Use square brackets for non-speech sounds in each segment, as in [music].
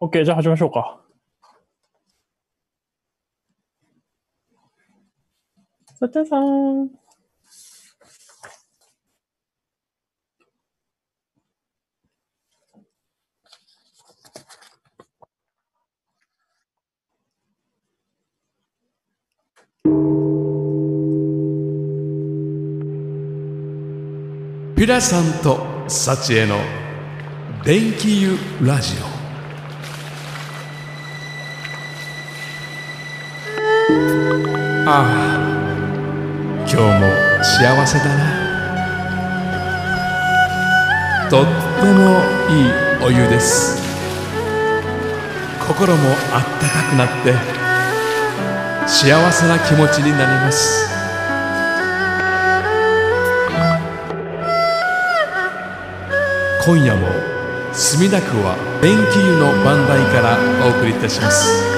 OK、じゃあ始めましょうか。さっちゃさん。ピラさんとサチエの電気湯ラジオああ。今日も幸せだな。とってもいいお湯です。心もあったかくなって幸せな気持ちになります。今夜も墨田区は電気湯の番台からお送りいたします。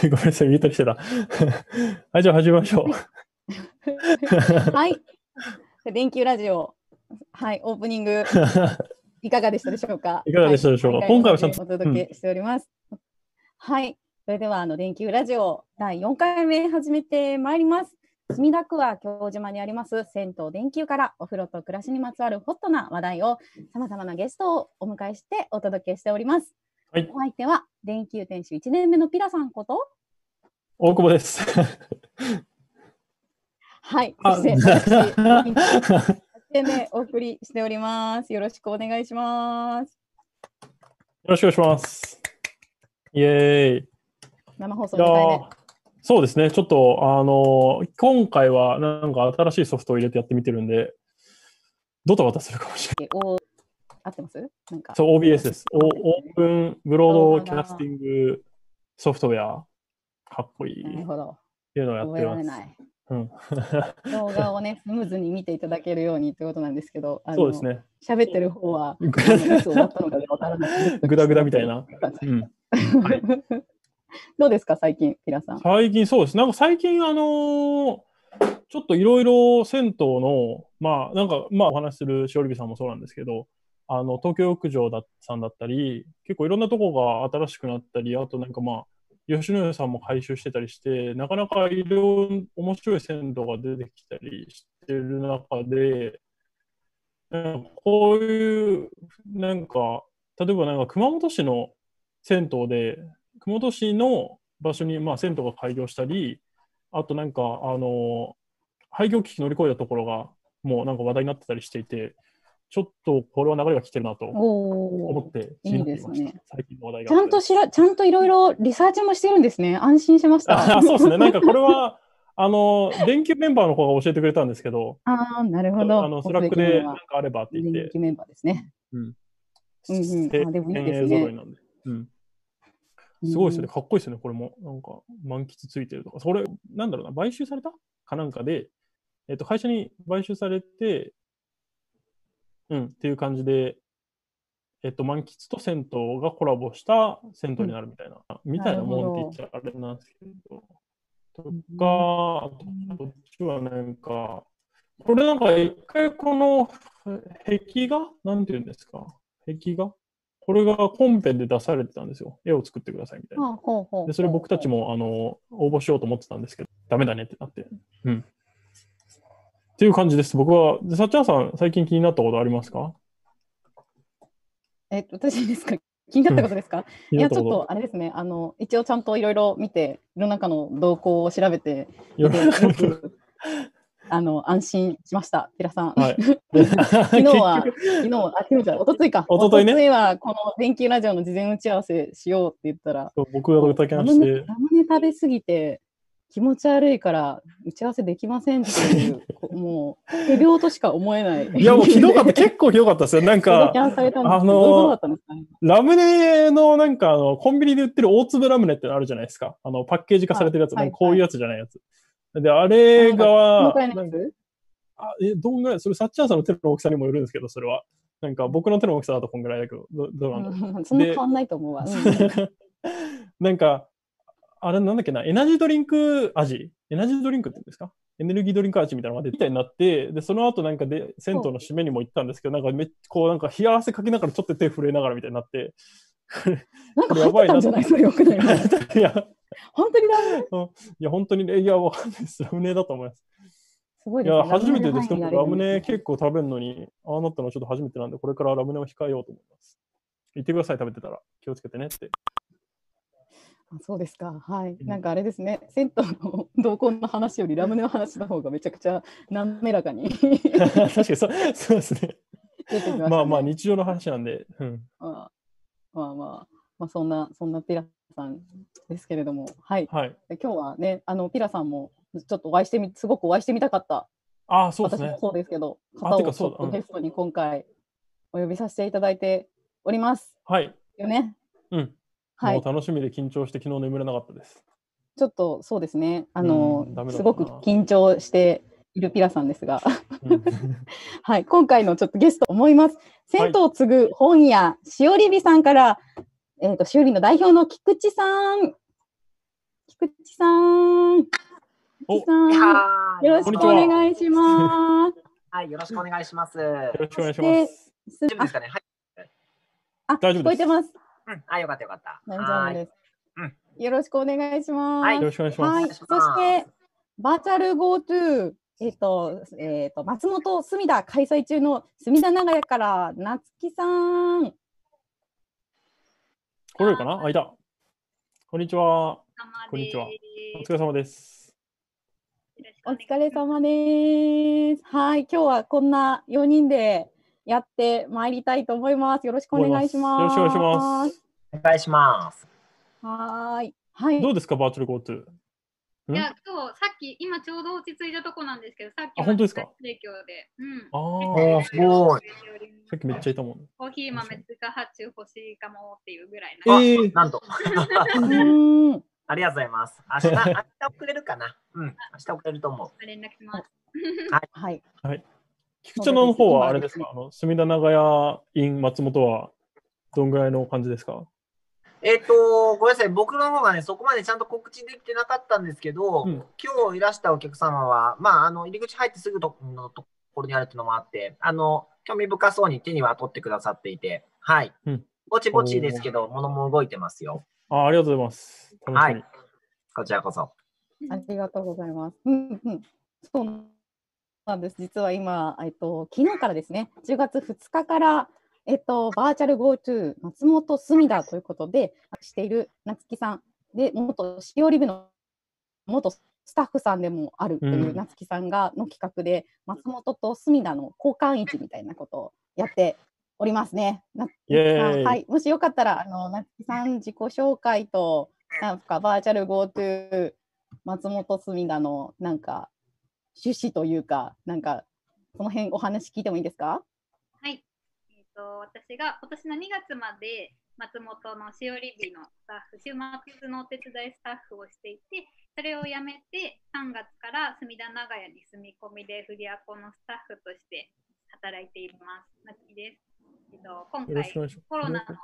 [laughs] ごめんなさい、ミュートにしてた。[laughs] はい、じゃあ始めましょう。[laughs] はい。電球ラジオ、はい、オープニング、いかがでしたでしょうか？いかがでしたでしょう？かはい今回はちゃんとお届けしております。はい。それでは、あの、電球ラジオ第4回目始めてまいります。墨田区は京島にあります銭湯電球からお風呂と暮らしにまつわるホットな話題をさまざまなゲストをお迎えしてお届けしております。はいお相手は電球店主1年目のピラさんこと大久保です。[laughs] はい。あそして私、1年目お送りしております。よろしくお願いします。よろしくお願いします。イエーイ。生放送いや2回。そうですね、ちょっと、あのー今回はなんか新しいソフトを入れてやってみてるんで、ドタバタするかもしれない。お合ってます？なんか。そう、OBS です。おオープンブロードキャスティングソフトウェア。かっこいい。っなるほど。ていうのをやって覚えらます。れない。うん、[laughs] 動画をね、スムーズに見ていただけるようにということなんですけど、あのそうですね。喋ってる方は、[laughs] いつ終わったのかわからない。ぐだぐだみたいな。[laughs] うん、はいどうですか、最近、ピラさん？最近そうです。なんか最近、あのーちょっといろいろ銭湯の、まあ、なんか、まあ、お話しするしおりびさんもそうなんですけど、あの、東京浴場ださんだったり、結構いろんなとこが新しくなったり、あとなんかまあ、吉野家さんも改修してたりして、なかなかいろいろ面白い銭湯が出てきたりしてる中で、こういう、なんか、例えばなんか熊本市の銭湯で、熊本市の場所に、まあ、銭湯が開業したり、あとなんか、あの、廃業危機乗り越えたところが、もうなんか話題になってたりしていて、ちょっとこれは流れが来てるなと思って、いいですね気になっていました最近の話題が。ちゃんとしら、ちゃんといろいろリサーチもしてるんですね。安心しました。あそうですね。なんかこれは、[laughs] あの、電気メンバーの方が教えてくれたんですけど、ああ、なるほど。あの、スラックでなんかあればって言って人気、メンバーですね。うん。うんうんであでもいいですね。うん。すごいですよね。かっこいいですよね。これも。なんか、満喫ついてるとか。それ、なんだろうな、買収された？かなんかで、えっと、会社に買収されて、うん、っていう感じで、えっと、満喫と銭湯がコラボした銭湯になるみたいな、みたいなもんって言っちゃあれなんですけど、とか、こっちはなんか、これなんか一回この壁画なんていうんですか壁画これがコンペで出されてたんですよ。絵を作ってくださいみたいな。で、それ僕たちも、あの、応募しようと思ってたんですけど、ダメだねってなって。うん。っていう感じです。僕は、でさっちゃんさん、最近気になったことありますか？えっと、私ですか？[laughs] 気になったことですか、気いや。ちょっとあれですね、あの、一応ちゃんといろいろ見て、世の中の動向を調べて、[laughs] あの、安心しました、ピラさん。はい。[laughs] 昨日は、昨日、あ、昨日じゃない、一昨日か。一昨日ね一昨日は、この電気ラジオの事前打ち合わせしようって言ったら、僕が歌きラまして、ラムネ食べすぎて、気持ち悪いから打ち合わせできませんっていう、こもう、不病としか思えない。いや、もうひどかった、結構ひどかったですよ。なんか [laughs] あのラムネのなんかあの、コンビニで売ってる大粒ラムネってのあるじゃないですか？あの、パッケージ化されてるやつ、はいこういうやつじゃないやつ。で、あれ細が、あえ、どんぐらい、それ、さっちゃんさんの手の大きさにもよるんですけど、それは。なんか、僕の手の大きさだとこんぐらいだけど、どどうなんだろう。うんそんな変わんないと思うわ。うん [laughs] なんか、あれなんだっけな、エナジードリンク味？エナジードリンクって言うんですか？エネルギードリンク味みたいなのが出たいになって、で、その後なんかで、銭湯の締めにも行ったんですけど、なんかめっこう、なんか冷や汗かきながらちょっと手震えながらみたいになって、なんか入ってたんじゃない？それよくない [laughs] いや、本当にダメ？いや、本当にね、いや、わかんないです。ラムネだと思います。いすごいですね。や、初めてです。ラムネラ結構食べるのに、ああなったのちょっと初めてなんで、これからラムネを控えようと思います。言ってください、食べてたら。気をつけてねって。あそうですか。はい。うんなんかあれですね。銭湯の同梱の話よりラムネの話の方がめちゃくちゃ滑らかに [laughs] 確かにそうそうですね。きまね。まあまあ、日常の話なんで。うん。まあまあまあ、まあ、そんな、そんなピラさんですけれども、はい。はい。で今日はね、あのピラさんもちょっとお会いしてみ、すごくお会いしてみたかった、ああ、そうですね私も。そうですけど、あ方をちょっとゲストに今回お呼びさせていただいておりますはい。よね。うん。はいもう。楽しみで緊張して昨日眠れなかったです。ちょっとそうですね、あのすごく緊張しているピラさんですが、うん [laughs] はい、今回のちょっとゲスト思います。銭湯を継ぐ本屋、しおりびさんから、えっ、と、しおりの代表の菊池さん。菊池さん。菊池さん。はいよろしくお願いします。[laughs] はい、よろしくお願いします。よろしくお願いします。す大丈夫ですかね？はい。あ、大丈夫です聞こえてます。うん、あ、よかったよかった。大丈夫ですうん。よろしくお願いします。はいよろしくお願いします。はい、そして、バーチャル GoTo、えっ、と、えっ、と、松本隅田開催中の隅田長屋から、夏木さん。来れるかな？あ、いた。こんにちは。こんにちはお疲れ様です。お疲れ様です。はい、今日はこんな4人でやってまいりたいと思います。よろしくお願いします。よろしくお願いします。お願いします。はーい。はい。どうですか、バーチャル GoTo。んいや、今日さっき、今ちょうど落ち着いたとこなんですけど、さっきあ本当ですか？提供で。うん。あおあ、ーすごいさっきめっちゃいたもん。コーヒー豆追加発注欲しいかもっていうぐらいな。あえーなんと。うーん。[laughs] ありがとうございます。明日、明日遅れるかな？うん、明日遅れると思う。[laughs] 連絡します。はい。菊池の方はあれですか？あの、隅田長屋 in 松本はどんぐらいの感じですか？えっ、と、ごめんなさい。僕の方がね、そこまでちゃんと告知できてなかったんですけど、うん今日いらしたお客様は、まあ、あの、入り口入ってすぐとのところにあるっていうのもあって、あの、興味深そうに手には取ってくださっていて、はい。うんぼちぼちですけど、物も動いてますよ。あありがとうございます。はいこちらこそ。ありがとうございます。うんうん。そうなんです。実は今、えっと、昨日からですね、10月2日から、えっと、バーチャル GoTo 松本隅田ということで、している夏木さんで、元しおり部の元スタッフさんでもあるといううん夏木さんがの企画で、松本と隅田の交換市みたいなことをやっておりますね。夏木さんはい、もしよかったら、あの夏木さん自己紹介と、なんかバーチャル GoTo 松本隅田のなんか趣旨というか、なんかその辺お話聞いてもいいですか？はい。えっ、と、私が今年の2月まで松本のしおり日のスタッフ、週末のお手伝いスタッフをしていて、それを辞めて3月から隅田長屋に住み込みでフリアコのスタッフとして働いています。なつきです。えっと、今よろしくお願回。コロナの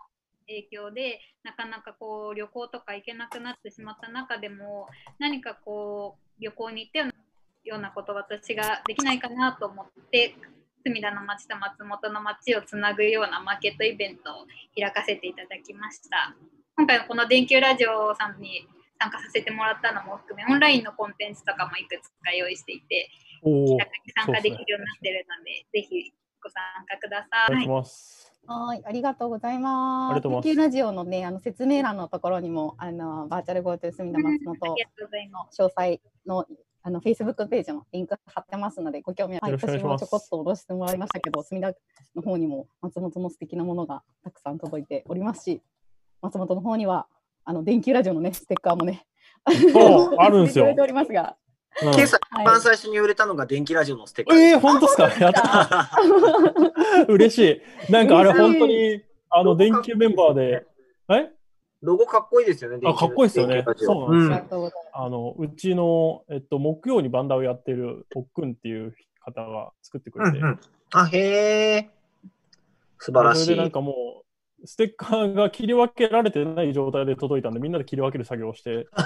影響でなかなかこう旅行とか行けなくなってしまった中でも何かこう旅行に行ったようなようなことを私ができないかなと思って隅田の町と松本の町をつなぐようなマーケットイベントを開かせていただきました今回のこの電球ラジオさんに参加させてもらったのも含めオンラインのコンテンツとかもいくつか用意していて気楽に参加できるようになってるので、ぜひご参加ください。お願いします。はい、ありがとうございます。ありがとうございます研究ラジオのね、あの説明欄のところにも、あのバーチャル GoTo 隅田松あ本の詳細のあの Facebook ページのリンク貼ってますので、ご興味あるよろしくお願いします。私もちょこっと下ろしてもらいましたけど、隅田の方にも松本の素敵なものがたくさん届いておりますし、松本の方には、あの電球ラジオのね、ステッカーもね、そうあるんですよ。[laughs] ておりますが、うん今朝、はい一番最初に売れたのが電気ラジオのステッカーえー、本当ですか。やった。嬉しい。なんかあれ本当に、あの、電球メンバーで、え？ロゴかっこいいですよね。あかっこいいですよねそうなんですようございあの、うちの、えっと、木曜にバンダをやってる、おっくんっていう方が作ってくれて、うんうん。あ、へえ。素晴らしい。それでなんかもう、ステッカーが切り分けられてない状態で届いたんで、みんなで切り分ける作業をして。[laughs]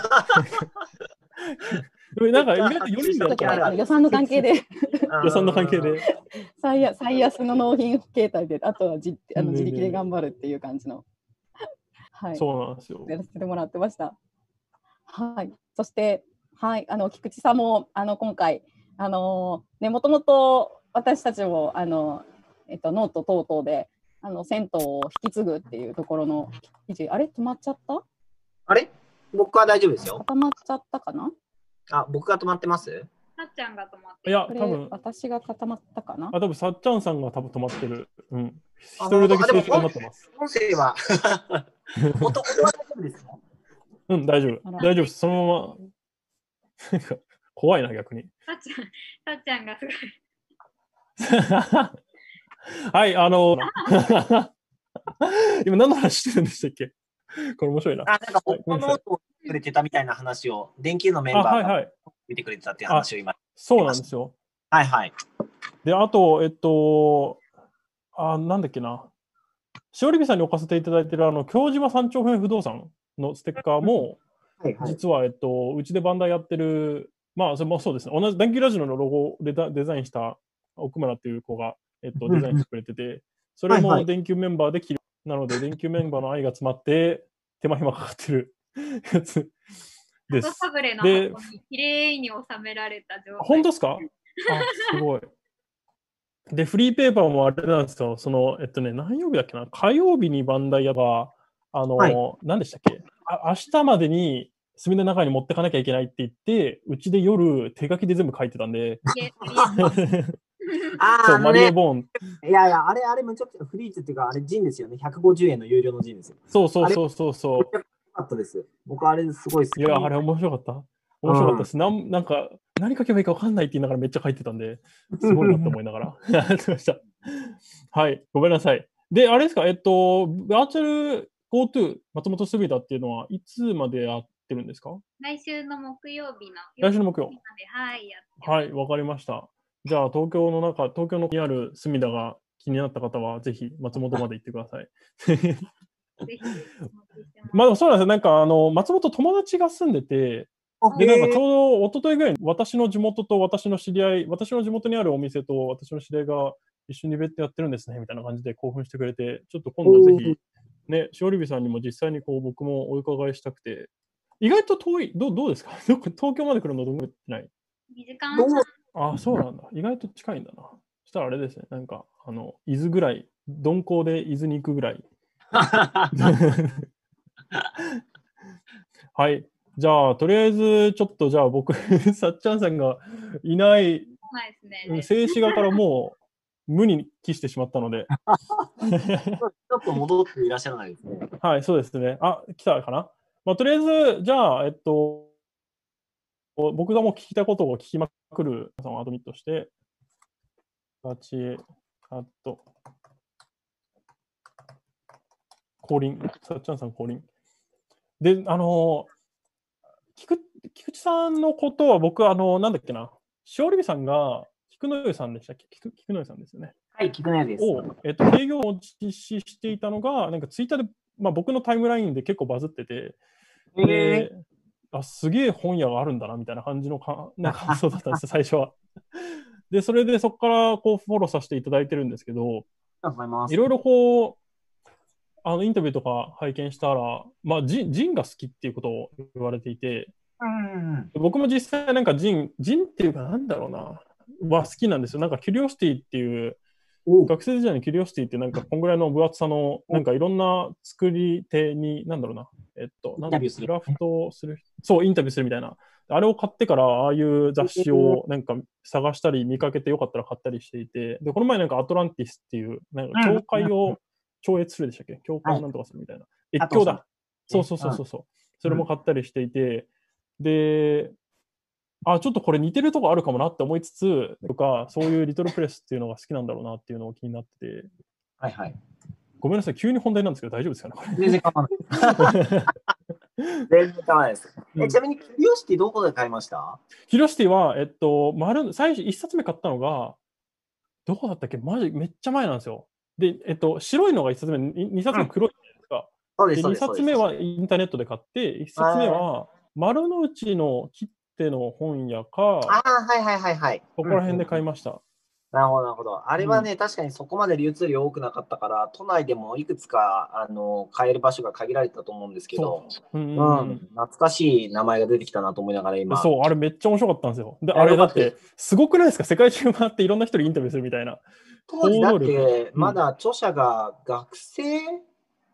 なんか意外と4人でちょった [laughs] 予算の関係で、[laughs] 予算の関係で。最安最安の納品形態で、あとはじあの自力で頑張るっていう感じの、はい、そうなんですよ。やらせてもらってました。はい、そして、はい、あの菊池さんもあの今回、あのね、もともと私たちもあの、えっと、ノート等々であの銭湯を引き継ぐっていうところの記事、あれ、止まっちゃった？あれ？僕は大丈夫ですよ。固まっちゃったかな？あ、僕が止まってます？さっちゃんが止まっていや、多分私が固まったかな？あ、多分さっちゃんさんが多分止まってる。うん。あ一人だけ静止止まってます。音声は音、[laughs] 音は大丈夫ですか？うん、大丈夫。大丈夫です。そのまま。なんか怖いな、逆に。さっちゃんさっちゃんがすごい [laughs] はい、あの、[laughs] 今何の話してるんでしたっけ？これ面白いな。あ、なんか、はいごめんなさいこの音をくれてたみたいな話を、電球のメンあ、バーがはいはい。見てくれてたっていう話を今。そうなんですよ。はいはい。で、あと、えっと、あ、なんだっけな。しおりびさんに置かせていただいている、あの、京島三丁目不動産のステッカーも、はいはい。実は、えっと、うちでバンダイやってる、まあ、それもそうですね。同じ電気ラジオのロゴをデザデザインした奥村っていう子が、えっと、デザインしてくれてて、それはいはいも電球メンバーで切る。なので、電球メンバーの愛が詰まって、手間暇かかってるやつです。サブレので箱に綺麗に収められた状態。本当ですか？あ、すごい。で、フリーペーパーもあれなんですよ。その、えっとね、何曜日だっけな？火曜日にバンダイヤが、あの、はい何でしたっけ？あ明日までに墨の中に持ってかなきゃいけないって言って、うちで夜手書きで全部書いてたんで、あーそう、マリエ・あのね、ボーン。いやいや、あれ、あれ、むちゃくちゃフリーズっていうか、あれ、ジンですよね。150円の有料のジンですよ。そうそうそうそうそめちゃくちゃ良かったです。僕、あれ、すごい好う。き。いや、あれ面白かった？面白かったです。なんなんか、何書けばいいか分かんないって言いながらめっちゃ書いてたんで、すごいなと思いながらやってました。[laughs] [laughs] はい、ごめんなさい。で、あれですか、えっと、バーチャル GoTo 松本すびだっていうのはいつまでやってるんですか？来週の木曜日の来週の木曜日まで、はい、やってはい、わかりました。じゃあ、東京の中、東京のにある隅田が気になった方は、ぜひ松本まで行ってください。[laughs] まあでもそうなんですよ。なんか、あの、松本友達が住んでて、で、なんかちょうど一昨日ぐらいに私の地元と私の知り合い、私の地元にあるお店と私の知り合いが一緒に別途やってるんですね、みたいな感じで興奮してくれて、ちょっと今度ぜひ、ね、しおりびさんにも実際にこう僕もお伺いしたくて、意外と遠い、どうどうですか？[laughs] 東京まで来るのどんぐらい？ない2時間どう？あそうなんだ。意外と近いんだな。そしたらあれですね、なんか、あの、伊豆ぐらい、鈍行で伊豆に行くぐらい。はい。じゃあ、とりあえず、ちょっとじゃあ僕、[laughs] さっちゃんさんがいない、静止画からもう無に帰してしまったので、[laughs] ちょっと戻っていらっしゃらないですね。はい、そうですね。あ、来たかな？まあ、とりあえず、じゃあ、えっと、僕がもう聞きたいことを聞きまくる、そのアドミットして、ガチカット、降臨、さっちゃんさん降臨。で、あの、菊菊池さんのことは僕、あの、なんだっけな、しおりびさんが、菊野湯さんでしたっけ？菊菊野湯さんですよね。はい、聞くねです。を、えっと、営業を実施していたのが、なんかツイッターで、まあ、僕のタイムラインで結構バズってて、あ、すげえ本屋があるんだな、みたいな感じのか [laughs] な感想だったんですよ、最初は。で、それでそこからこうフォローさせていただいてるんですけど。いろいろこう、あのインタビューとか拝見したら、まあ、ジンジンが好きっていうことを言われていて、うん。僕も実際なんかジン、ジンっていうかなんだろうな、は好きなんですよ。なんかキュリオシティっていう、お学生時代のキュリオシティってなんかこんぐらいの分厚さのなんかいろんな作り手に、なんだろうな、えっと、なんだインタビューする。ドラフトをする、そう、インタビューするみたいな。あれを買ってから、ああいう雑誌をなんか探したり見かけてよかったら買ったりしていて、で、この前なんかアトランティスっていう、なんか教会を超越するでしたっけ？教会をなんとかするみたいな。越境だ。そうそうそうそうそう。それも買ったりしていて、で、あ、ちょっとこれ似てるとこあるかもなって思いつつ、とか、そういうリトルプレスっていうのが好きなんだろうなっていうのを気になってて、はいはい。ごめんなさい、急に本題なんですけど大丈夫ですかね、これ？全然構わない。[laughs] 全然構わないです。うんえちなみに、キュリオシティどこで買いました？キュリオシティは、えっと、丸、最初、一冊目買ったのが、どこだったっけ？マジ、めっちゃ前なんですよ。で、えっと、白いのが一冊目、に二冊目黒いじゃないですか。で、そうです、そう二です。冊目はインターネットで買って、一冊目は丸の内の切手の本屋か、ああ、はいはいはいはい。そこら辺で買いまました。なるほど、なるほど。あれはね、確かにそこまで流通量多くなかったから、都内でもいくつかあの買える場所が限られてたと思うんですけど、うんうんううんん、懐かしい名前が出てきたなと思いながら今。そう、あれめっちゃ面白かったんですよ。で、ああれだって、すごくないですか？世界中回っていろんな人にインタビューするみたいな。当時だって、うんまだ著者が学生？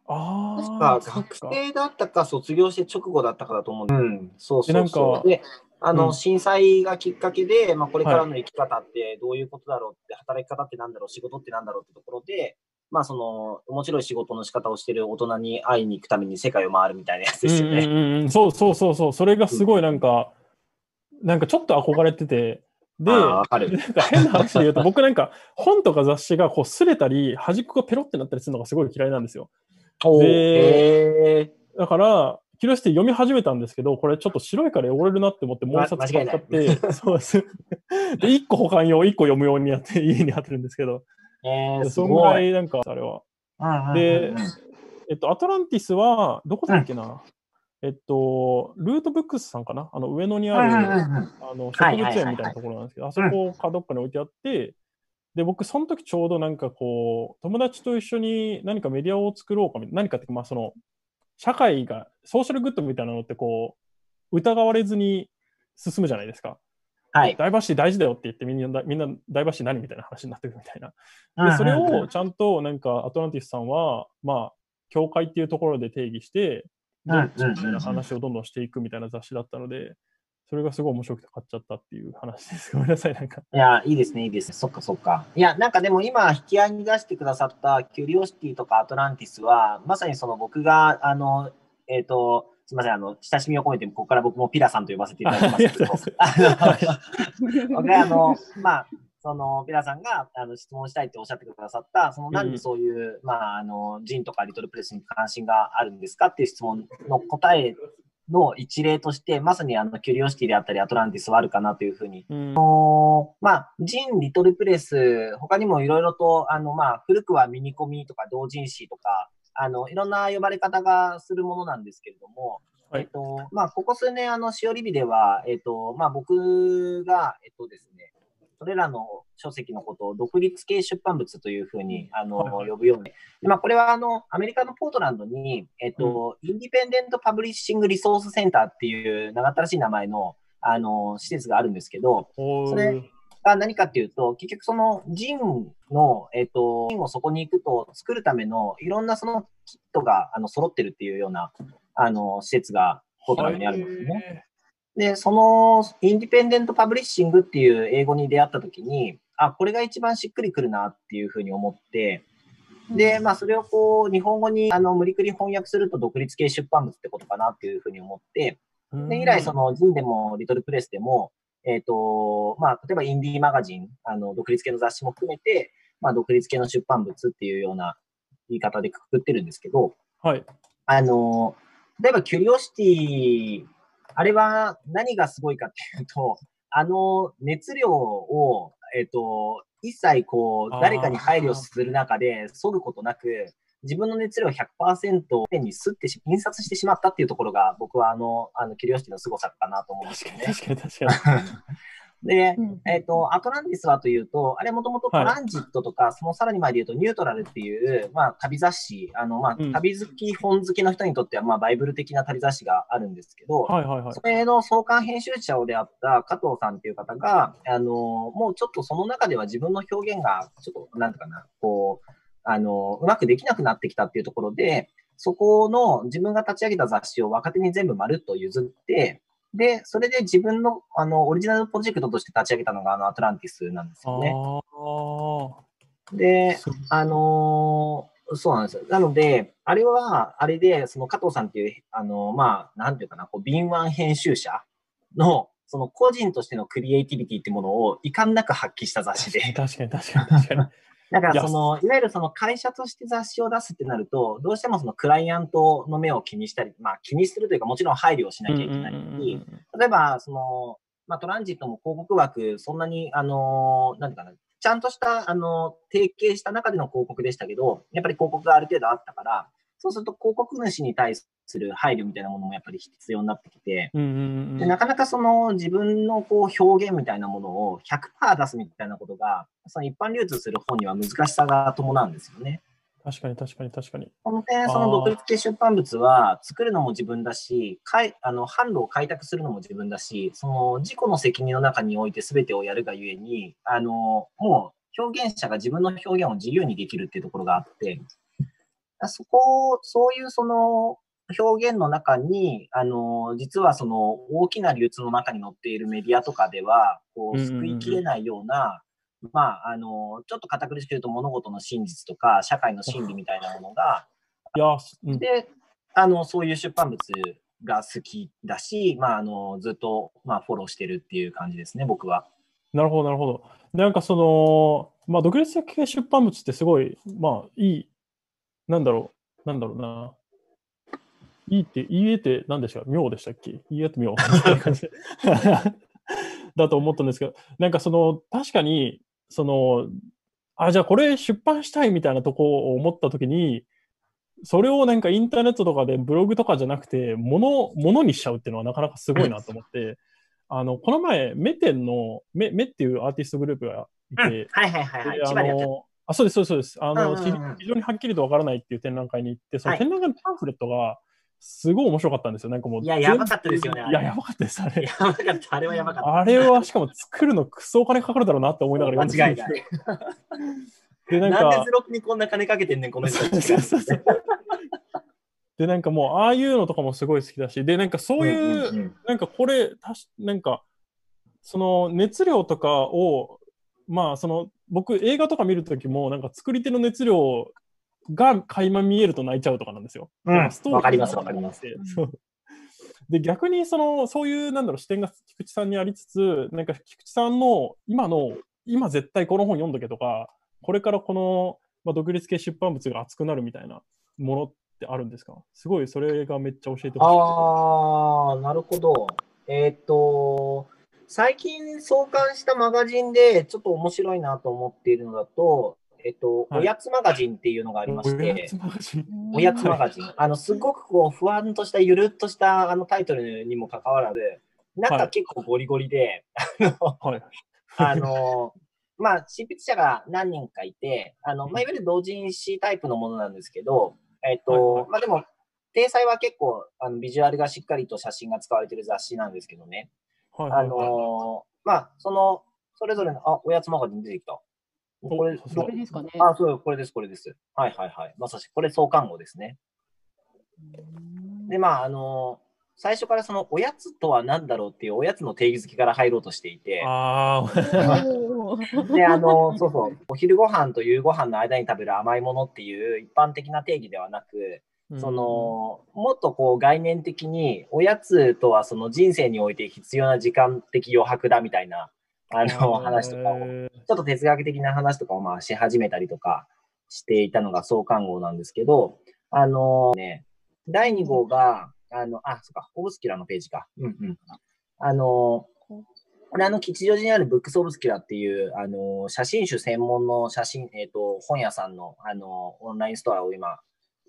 あ確か学か。生だったか卒業して直後だったかだと思うんで、うん、そうそうそう。で、あの、うん。震災がきっかけで、まあ、これからの生き方ってどういうことだろうって、働き方ってなんだろう、仕事ってなんだろうってところで、まあ、その、面白い仕事の仕方をしてる大人に会いに行くために世界を回るみたいなやつですよね。うんうんうん、そうそうそうそう、それがすごいなんか、なんかちょっと憧れてて、で、なんわか変な話で言うと、僕なんか本とか雑誌がこう擦れたり、端っこがペロってなったりするのがすごい嫌いなんですよ。でへだから、キュリオシティ読み始めたんですけど、これちょっと白いから汚れるなって思って、もう一冊買っちゃって、[laughs] そうです。で、一個保管用、一個読む用にやって家に貼ってるんですけど、ーえー、すそんぐ。らいなんか、あれは。うんうんうんうん。でえっと、アトランティスは、どこだっけな、えっと、ルートブックスさんかな？あの、上野にある、うんうんうんあの植物園みたいなところなんですけど、あそこかどっかに置いてあって、で、僕、その時ちょうどなんかこう、友達と一緒に何かメディアを作ろうかみたいな、何かっていうか、まあ、その、社会が、ソーシャルグッドみたいなのってこう、疑われずに進むじゃないですか。はい。ダイバーシティ大事だよって言ってみんな、みんなダイバーシティ何みたいな話になってくるみたいな。で、それをちゃんとなんかアトランティスさんは、まあ、教会っていうところで定義して、どっちみたいな話をどんどんしていくみたいな雑誌だったので、それがすごい面白くて買っちゃったっていう話です。[laughs] ごめんなさい、なんか。いや、いいですね、いいですね。そっかそっか。いや、なんかでも今、引き合いに出してくださったキュリオシティとかアトランティスは、まさにその僕が、あの、えっ、と、すみません、あの、親しみを込めて、ここから僕もピラさんと呼ばせていただきますけど、[laughs] あの、あの、まあ、その、ピラさんがあの質問したいっておっしゃってくださった、その、なんでそういう、まあ、あの、ジンとかリトルプレスに関心があるんですかっていう質問の答えの一例として、まさにあの、キュリオシティであったり、アトランティスはあるかなというふうに。うん、まあ、ジン、リトルプレス、他にもいろいろと、あの、まあ、古くはミニコミとか同人誌とか、あの、いろんな呼ばれ方がするものなんですけれども、はい。えっと、まあ、ここ数年、あの、しおりびでは、えっと、まあ、僕が、えっとですね、それらの書籍のことを独立系出版物というふうに、あの、はいはい。呼ぶように。でまあ、これは、あの、アメリカのポートランドに、えっと、インディペンデントパブリッシングリソースセンターっていう長ったらしい名前の、あの、施設があるんですけど、それが何かっていうと、結局そのジンの、えっ、と、ジンをそこに行くと作るためのいろんなそのキットがあの揃ってるっていうような、あの、施設がポートランドにあるんですね。で、そのインディペンデントパブリッシングっていう英語に出会った時に、あ、これが一番しっくりくるなっていうふうに思って、で、まあ、それをこう、日本語に、あの、無理くり翻訳すると独立系出版物ってことかなっていうふうに思って、うんで、以来、その、ジンでも、リトルプレスでも、えっ、と、まあ、例えばインディーマガジン、あの、独立系の雑誌も含めて、まあ、独立系の出版物っていうような言い方でくくってるんですけど、はい。あの、例えば、キュリオシティ、あれは何がすごいかっていうと、あの、熱量を、えっ、と、一切こう誰かに配慮する中で、削ぐことなく、自分の熱量100%ペンにすってし、印刷してしまったっていうところが、僕はあの、あの、キュリオシティの凄さかなと思うんですよね。確かに確かに。[laughs] で、うんえっ、と、アトランティスはというと、あれもともとトランジットとか、そのさらに前で言うとニュートラルっていう、まあ、旅雑誌、あの、まあうん、旅好き、本好きの人にとっては、まあ、バイブル的な旅雑誌があるんですけど、はいはいはい。それの創刊編集者をであった加藤さんっていう方が、あの、もうちょっとその中では自分の表現が、ちょっと、なんていうかな、こう、あの、うまくできなくなってきたっていうところで、そこの自分が立ち上げた雑誌を若手に全部まるっと譲って、で、それで自分の、あの、オリジナルプロジェクトとして立ち上げたのが、あの、アトランティスなんですよね。で、あのーそうなんですよ。なので、あれは、あれで、その加藤さんっていう、あのまあ、なんていうかな、こう、敏腕編集者の、その個人としてのクリエイティビティってものを遺憾なく発揮した雑誌で。確かに確かに確かに。だからその、いわゆるその会社として雑誌を出すってなると、どうしてもそのクライアントの目を気にしたり、まあ気にするというかもちろん配慮をしなきゃいけないし、例えば、その、まあトランジットも広告枠、そんなに、あの、なんていうかな、ちゃんとした、あの、提携した中での広告でしたけど、やっぱり広告がある程度あったから、そうすると広告主に対する配慮みたいなものもやっぱり必要になってきて、うんうんうんでなかなかその自分のこう表現みたいなものを100%出すみたいなことが、その一般流通する本には難しさが伴うんですよね。確かに確かに確かに。この点、その独立系出版物は作るのも自分だし、かいあの販路を開拓するのも自分だし、その自己の責任の中において全てをやるがゆえに、あのもう表現者が自分の表現を自由にできるっていうところがあって、そこを、そういうその表現の中に、あの、実はその大きな流通の中に載っているメディアとかでは、こう、救いきれないような、まあ、あの、ちょっと堅苦しく言うと物事の真実とか、社会の真理みたいなものが、いや、うんで、あの、そういう出版物が好きだし、まあ、あの、ずっと、まあ、フォローしてるっていう感じですね、僕は。なるほど、なるほど。なんかその、まあ、独立系出版物ってすごい、まあ、いい、なんだろう、なんだろうな。いいって、言い得て何でした？か妙でしたっけ？言い得て妙。[laughs] [laughs] だと思ったんですけど、なんかその、確かに、その、あ、じゃあこれ出版したいみたいなとこを思ったときに、それをなんかインターネットとかでブログとかじゃなくて、もの、ものにしちゃうっていうのはなかなかすごいなと思って、あの、この前、メテンの、メ、メっていうアーティストグループがいて、はいはいはいはい。で千葉でやってる。のあそうです、そうです、そうです。あの、うんうんうん。非非常にはっきりとわからないっていう展覧会に行って、そのはい。展覧会のパンフレットが、すごい面白かったんですよ。なんかもう。いややばかったですよねいや、やばかったです、あれ。やばかった、あれはやばかった。あれは、しかも作るのクソお金かかるだろうなって思いながら間違いない。[laughs] で、なんなんでロにこんな金かけてんねん、この人で、なんかもう、ああいうのとかもすごい好きだし、で、なんかそういう、んんんなんかこれ、たしなんか、その熱量とかを、まあ、その、僕、映画とか見るときも、なんか作り手の熱量が垣間見えると泣いちゃうとかなんですよ。うんストーリーわかりますわかりますで、逆に、その、そういう、なんだろう、視点が菊池さんにありつつ、なんか菊池さんの今の、今絶対この本読んどけとか、これからこの、まあ、独立系出版物が熱くなるみたいなものってあるんですか？すごい、それがめっちゃ教えてほしい。ああ、なるほど。えーっと、最近創刊したマガジンでちょっと面白いなと思っているのだと、えっと、はいおやつマガジンっていうのがありましおやてつ、マガジンおやつマガジン。あの、すごくこう、ふわんとした、ゆるっとしたあのタイトルにもかかわらず、なんか結構ゴリゴリで、はい。あの、まあ、執筆者が何人かいて、あの、まあ、いわゆる同人誌タイプのものなんですけど、えっ、と、はいはいまあでも、体裁は結構、あの、ビジュアルがしっかりと写真が使われてる雑誌なんですけどね。あはいはいはいのまあ、その、それぞれの、あ、おやつマガジン出てきた。これ、これですかね。あ、そう、これです、これです。はいはいはい。まさしく、これ創刊号ですね。で、まあ、あの最初からそのおやつとは何だろうっていうおやつの定義づけから入ろうとしていて、あで、あの、そうそう、お昼ご飯と夕ご飯の間に食べる甘いものっていう一般的な定義ではなく、その、もっとこう概念的に、おやつとはその人生において必要な時間的余白だみたいな、あの、話とかを、ちょっと哲学的な話とかをまあし始めたりとかしていたのが創刊号なんですけど、あのね、第2号が、あの、あ、そっか、オブスキュラのページか。うんうん。あの、これあの、吉祥寺にあるブックスオブスキュラっていう、あの、写真集専門の写真、えっ、と、本屋さんの、あの、オンラインストアを今、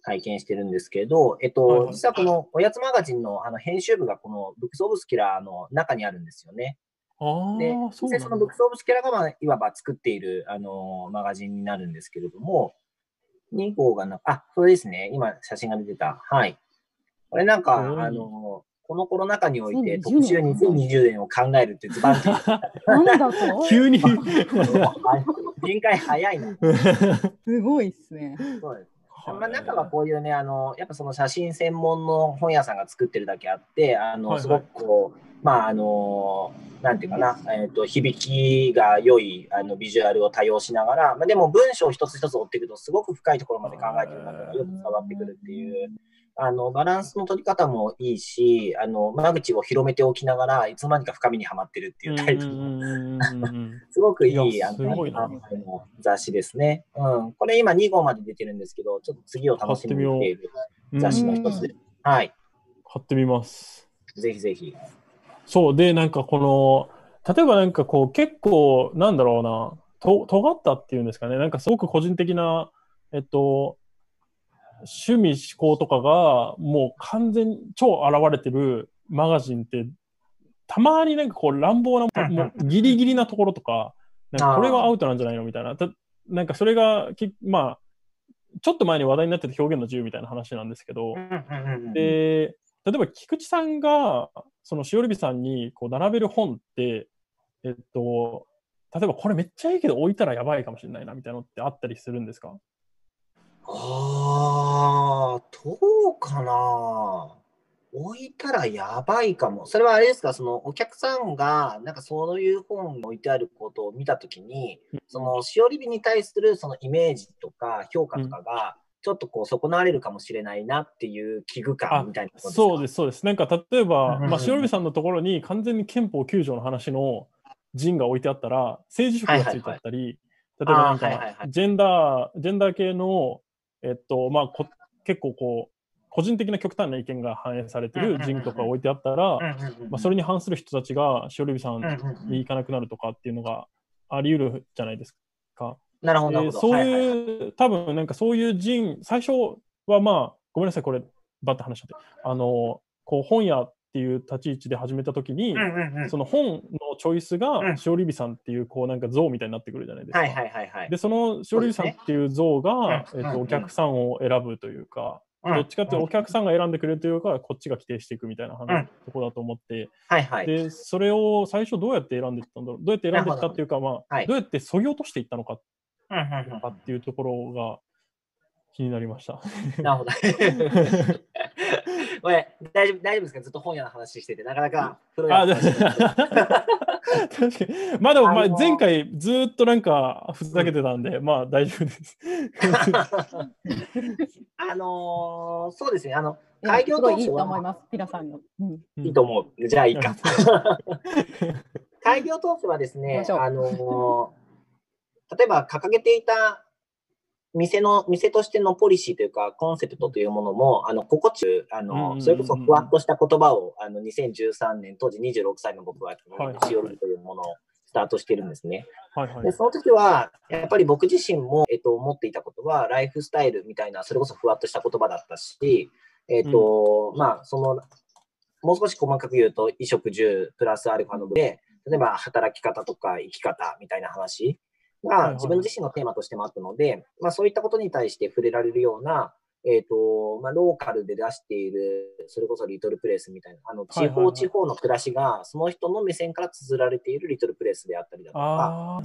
体験してるんですけど、えっと、実はこのおやつマガジンのあの編集部がこのブックスオブスキュラの中にあるんですよね。あで、あ、そう実際そのブックスオブスキュラが、まあ、いわば作っている、あの、マガジンになるんですけれども、2号がな、あ、それですね。今写真が出てた。はい。これなんか、うんあの、このコロナ禍において2020特集2020年を考えるってズバンってなんだと [laughs] 急に。[laughs] 展開早いな。[laughs] すごいっすね。そうです。まあ、中はこういうね、あの、やっぱその写真専門の本屋さんが作ってるだけあって、あの、はいはい。すごくこう、まあ、あの、なんていうかな、えっ、と、響きが良い、あの、ビジュアルを多用しながら、まあ、でも文章を一つ一つ追っていくと、すごく深いところまで考えてるのがよく伝わってくるっていう、あの、バランスの取り方もいいし、あの、間口を広めておきながら、いつの間にか深みにはまってるっていうタイプすごくいいい、やあの、雑誌ですね。うん。これ今2号まで出てるんですけど、ちょっと次を楽しみにしているうん雑誌の一つです。はい。買ってみます。ぜひぜひ。そう。で、なんかこの、例えばなんかこう、結構、なんだろうな、と尖ったっていうんですかね、なんかすごく個人的な、えっと、趣味思考とかが、もう完全に超現れてるマガジンって、たまになんかこう乱暴な、うんもうギリギリなところとか、[laughs] なんかこれはアウトなんじゃないのみたいな。たなんかそれがき、まあ、ちょっと前に話題になってた表現の自由みたいな話なんですけど、で、例えば菊池さんが、そのしおりびさんにこう並べる本って、えっと、例えばこれめっちゃいいけど置いたらやばいかもしれないなみたいなのってあったりするんですか？ああ、どうかな。置いたらやばいかも。それはあれですか、そのお客さんが、なんかそういう本置いてあることを見たときに、そのしおりびに対するそのイメージとか評価とかが、ちょっとこう損なわれるかもしれないなっていう危惧あ感みたいなことですか？そうです、そうです。なんか例えば、まあ、しおりびさんのところに完全に憲法9条の話の陣が置いてあったら、政治色がついてあったり、例えばなんあーはいはいはい、かジェンダー、ジェンダー系の、えっと、まあ、こ結構こう、個人的な極端な意見が反映されてる陣とか置いてあったら、まあ、それに反する人たちがしおりびさんに行かなくなるとかっていうのがあり得るじゃないですか。なるほど、なるほど。でそうはいはいはいいう、多分なんかそういう陣、最初はまあ、ごめんなさい、これ、バッて話しちゃって、あの、こう本屋っていう立ち位置で始めたときに、うんうんうんその本のチョイスうが、んしおりびさんっていう、こうなんか像みたいになってくるじゃないですか。はいはいはいはい。で、そのしおりびさんっていう像が、ねうんえっと、お客さんを選ぶというか、うんどっちかっていうとお客さんが選んでくれるというか、こっちが規定していくみたいな話、うんとこだと思って、はいはい。で、それを最初どうやって選んでいったんだろう？どうやって選んでいったっていうか、まあ、はいどうやって削ぎ落としていったのかっていうところが気になりました。なるほど。[laughs] これ、大丈夫、大丈夫ですか？ずっと本屋の話してて、なかなか古いあ、で話。[laughs] 確かに。まあでも、まあ前回ずーっとなんかふざけてたんで、まあ大丈夫です。[laughs] あのーそうですね、あの、開業すごいいと思います、ピラさんの。うんいいと思う。じゃあいいか。[laughs] 開業当初はですね行きましょ、うあのー例えば掲げていた店の、店としてのポリシーというか、コンセプトというものも、あの、心地あうんうんうんうんの、それこそふわっとした言葉を、あの、2013年、当時26歳の僕は、しおるというものをスタートしてるんですね。はいはいで、。その時は、やっぱり僕自身も、えっと、思っていたことは、ライフスタイルみたいな、それこそふわっとした言葉だったし、えっと、まあ、その、もう少し細かく言うと、衣食住プラスアルファの部で、例えば働き方とか生き方みたいな話がはいはい自分自身のテーマとしてもあったので、まあ、そういったことに対して触れられるような、えっ、と、まあ、ローカルで出している、それこそリトルプレイスみたいな、あの、地はいはいはい方地方の暮らしが、その人の目線から綴られているリトルプレイスであったりだとか、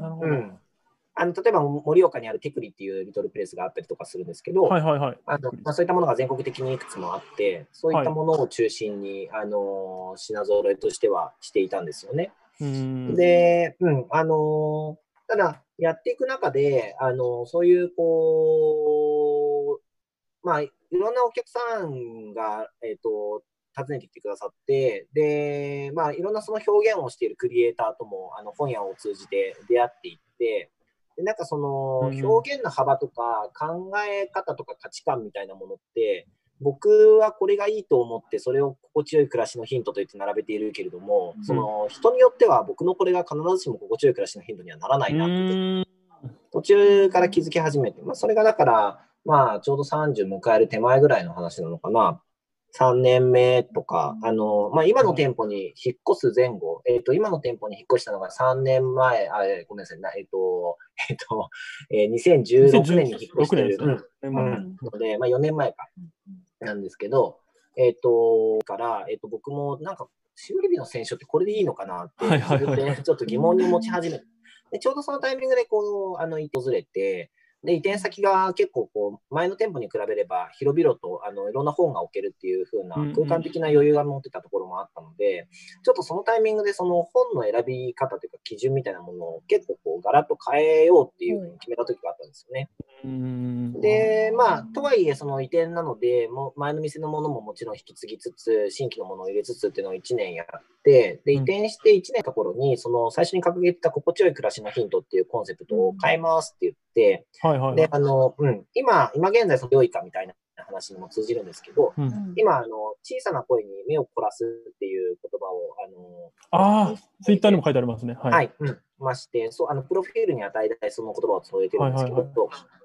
あの、例えば盛岡にあるテクリっていうリトルプレイスがあったりとかするんですけど、はいはいはい。あのまあ、そういったものが全国的にいくつもあって、そういったものを中心に、あの品揃えとしてはしていたんですよね。うーん。で、うん、あのただ、やっていく中で、あのそういう、こう、まあ、いろんなお客さんが、えっ、と、訪ねてきてくださって、で、まあ、いろんなその表現をしているクリエイターとも、あの、本屋を通じて出会っていって、で、なんかそのうん表現の幅とか考え方とか価値観みたいなものって、僕はこれがいいと思って、それを心地よい暮らしのヒントと言って並べているけれども、その人によっては僕のこれが必ずしも心地よい暮らしのヒントにはならなういなって、ーん。途中から気づき始めて、まあ、それがだから、まあ、ちょうど30迎える手前ぐらいの話なのかな。3年目とか、あの、まあ、今の店舗に引っ越す前後、えっ、と、今の店舗に引っ越したのが3年前、あ、えーごめんなさい、なえっ、と、えっ、[laughs] と、えー2016年に引っ越してる。2016年ですねうんうんので、まあ、4年前か、なんですけど、えっ、と、から、えっ、と、僕もなんか、修理日の選書ってこれでいいのかなって、ちょっと疑問に持ち始めて、で、ちょうどそのタイミングで、こう、あの、訪れて、で、移転先が結構、こう、前の店舗に比べれば、広々と、あの、いろんな本が置けるっていう風な空間的な余裕が持ってたところももあったので、ちょっとそのタイミングでその本の選び方というか基準みたいなものを結構こうガラッと変えようっていうふうに決めた時があったんですよね。うん。で、まあ、とはいえその移転なので、もう前の店のものももちろん引き継ぎつつ、新規のものを入れつつっていうのを1年やって、で、移転して1年の頃に、その最初に掲げてた心地よい暮らしのヒントっていうコンセプトを変えますって言って、はいはい。で、あの、うん、今、今現在その良いかみたいな話にも通じるんですけど、うん、今、あの、小さな声に目を凝らすっていう言葉を、あの、ああ、ツイッターにも書いてありますね。はい。はい、うん、まして、そう、あの、プロフィールに与えたいその言葉を添えてるんですけど、はいはい。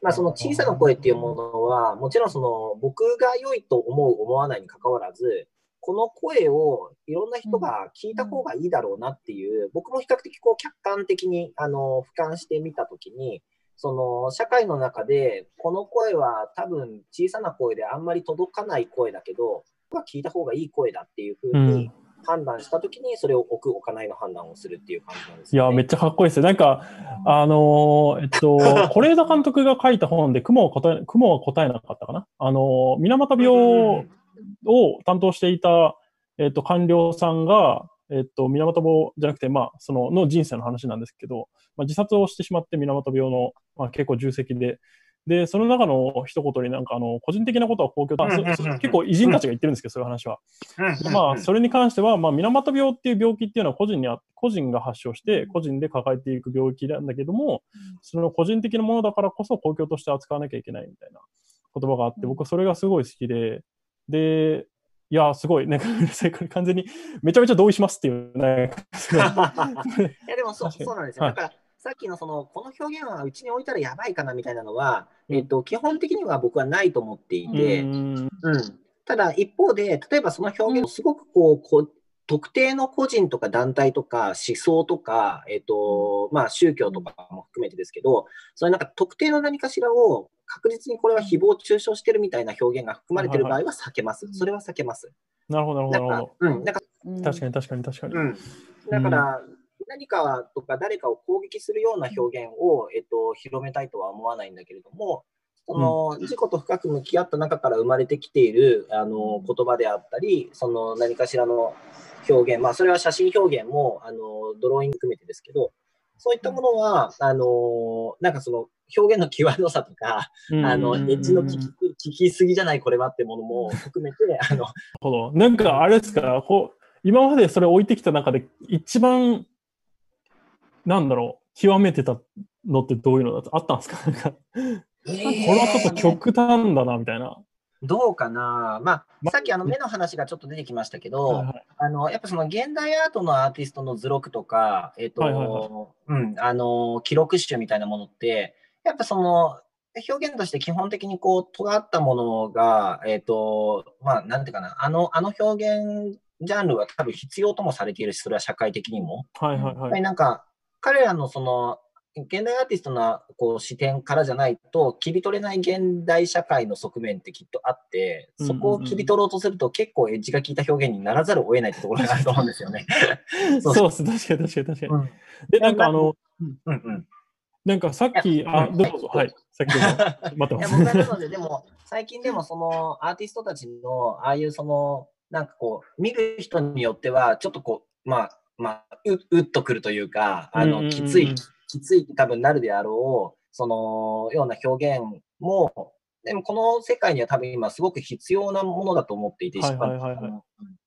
まあ、その小さな声っていうものは、もちろんその、僕が良いと思う、思わないに関わらず、この声をいろんな人が聞いた方がいいだろうなっていう、僕も比較的こう客観的に、あの、俯瞰してみたときに、その、社会の中で、この声は多分小さな声であんまり届かない声だけど、聞いた方がいい声だっていうふうに判断したときに、それを置く、置かないの判断をするっていう感じなんですよ、ね。いや、めっちゃかっこいいです。よ。なんか、あのー、えっと、[laughs] 是枝監督が書いた本で、雲は答え、雲は答えなかったかな？あのー、水俣病を担当していた、えっと、官僚さんが、えっと、水俣病じゃなくて、まあ、その、の人生の話なんですけど、まあ、自殺をしてしまって水俣病の、まあ、結構重責で、で、その中の一言になんかあの、個人的なことは公共、結構偉人たちが言ってるんですけど、そういう話は。まあ、それに関しては、まあ、水俣病っていう病気っていうのは個人にあ、個人が発症して、個人で抱えていく病気なんだけども、その個人的なものだからこそ公共として扱わなきゃいけないみたいな言葉があって、僕はそれがすごい好きで、で、いや、すごい、なんか、完全にめちゃめちゃ同意しますっていう、ね、[laughs] いや、でもそうそうなんですよ。だから、さっきのその、この表現はうちに置いたらやばいかなみたいなのは、えっと、基本的には僕はないと思っていて、うん,うん。ただ、一方で、例えばその表現をすごくこう、こう特定の個人とか団体とか思想とか、えっと、まあ宗教とかも含めてですけど、それなんか特定の何かしらを確実にこれは誹謗中傷してるみたいな表現が含まれてる場合は避けます。それは避けます。なるほど、なるほど。うん。なんか、確かに確かに確かに。うん。だから、何かとか誰かを攻撃するような表現を、えっと、広めたいとは思わないんだけれども、その自己と深く向き合った中から生まれてきているあの言葉であったり、その何かしらの表現、まあ、それは写真表現もあのドローイング含めてですけど、そういったものは、あのなんかその表現の際どさとか、あのエッジの聞き聞きすぎじゃないこれはってものも含めて、あのほど。なんかあれですか、こう今までそれ置いてきた中で一番なんだろう、極めてたのってどういうのだとあったんですか？なんか、えー、これはちょっと極端だな、みたいな。どうかな。まあ、さっきあの目の話がちょっと出てきましたけど、はいはい、あの、やっぱその現代アートのアーティストの図録とか、えっ、ー、と、はいはいはい、うん、あの、記録集みたいなものって、やっぱその、表現として基本的にこう、尖ったものが、えっ、ー、と、まあ、なんていうかな、あの、あの表現ジャンルは多分必要ともされているし、それは社会的にも。はいはいはい。なんか、彼らのその、現代アーティストのこう視点からじゃないと切り取れない現代社会の側面ってきっとあって、そこを切り取ろうとすると結構エッジが効いた表現にならざるを得ないってところがあると思うんですよね。[laughs] そうです、確かに確かに確かに。うん、で、なんかあの、うん。うん、なんかさっき、あ、どうぞ、はい、さ [laughs] っきます。いや、僕はなので、でも、最近でもそのアーティストたちの、ああいうその、なんかこう、見る人によっては、ちょっとこう、まあ、まあ、ううっとくるというか、あの、きつい、きつい多分なるであろう、そのような表現も、でもこの世界には多分今すごく必要なものだと思っていて、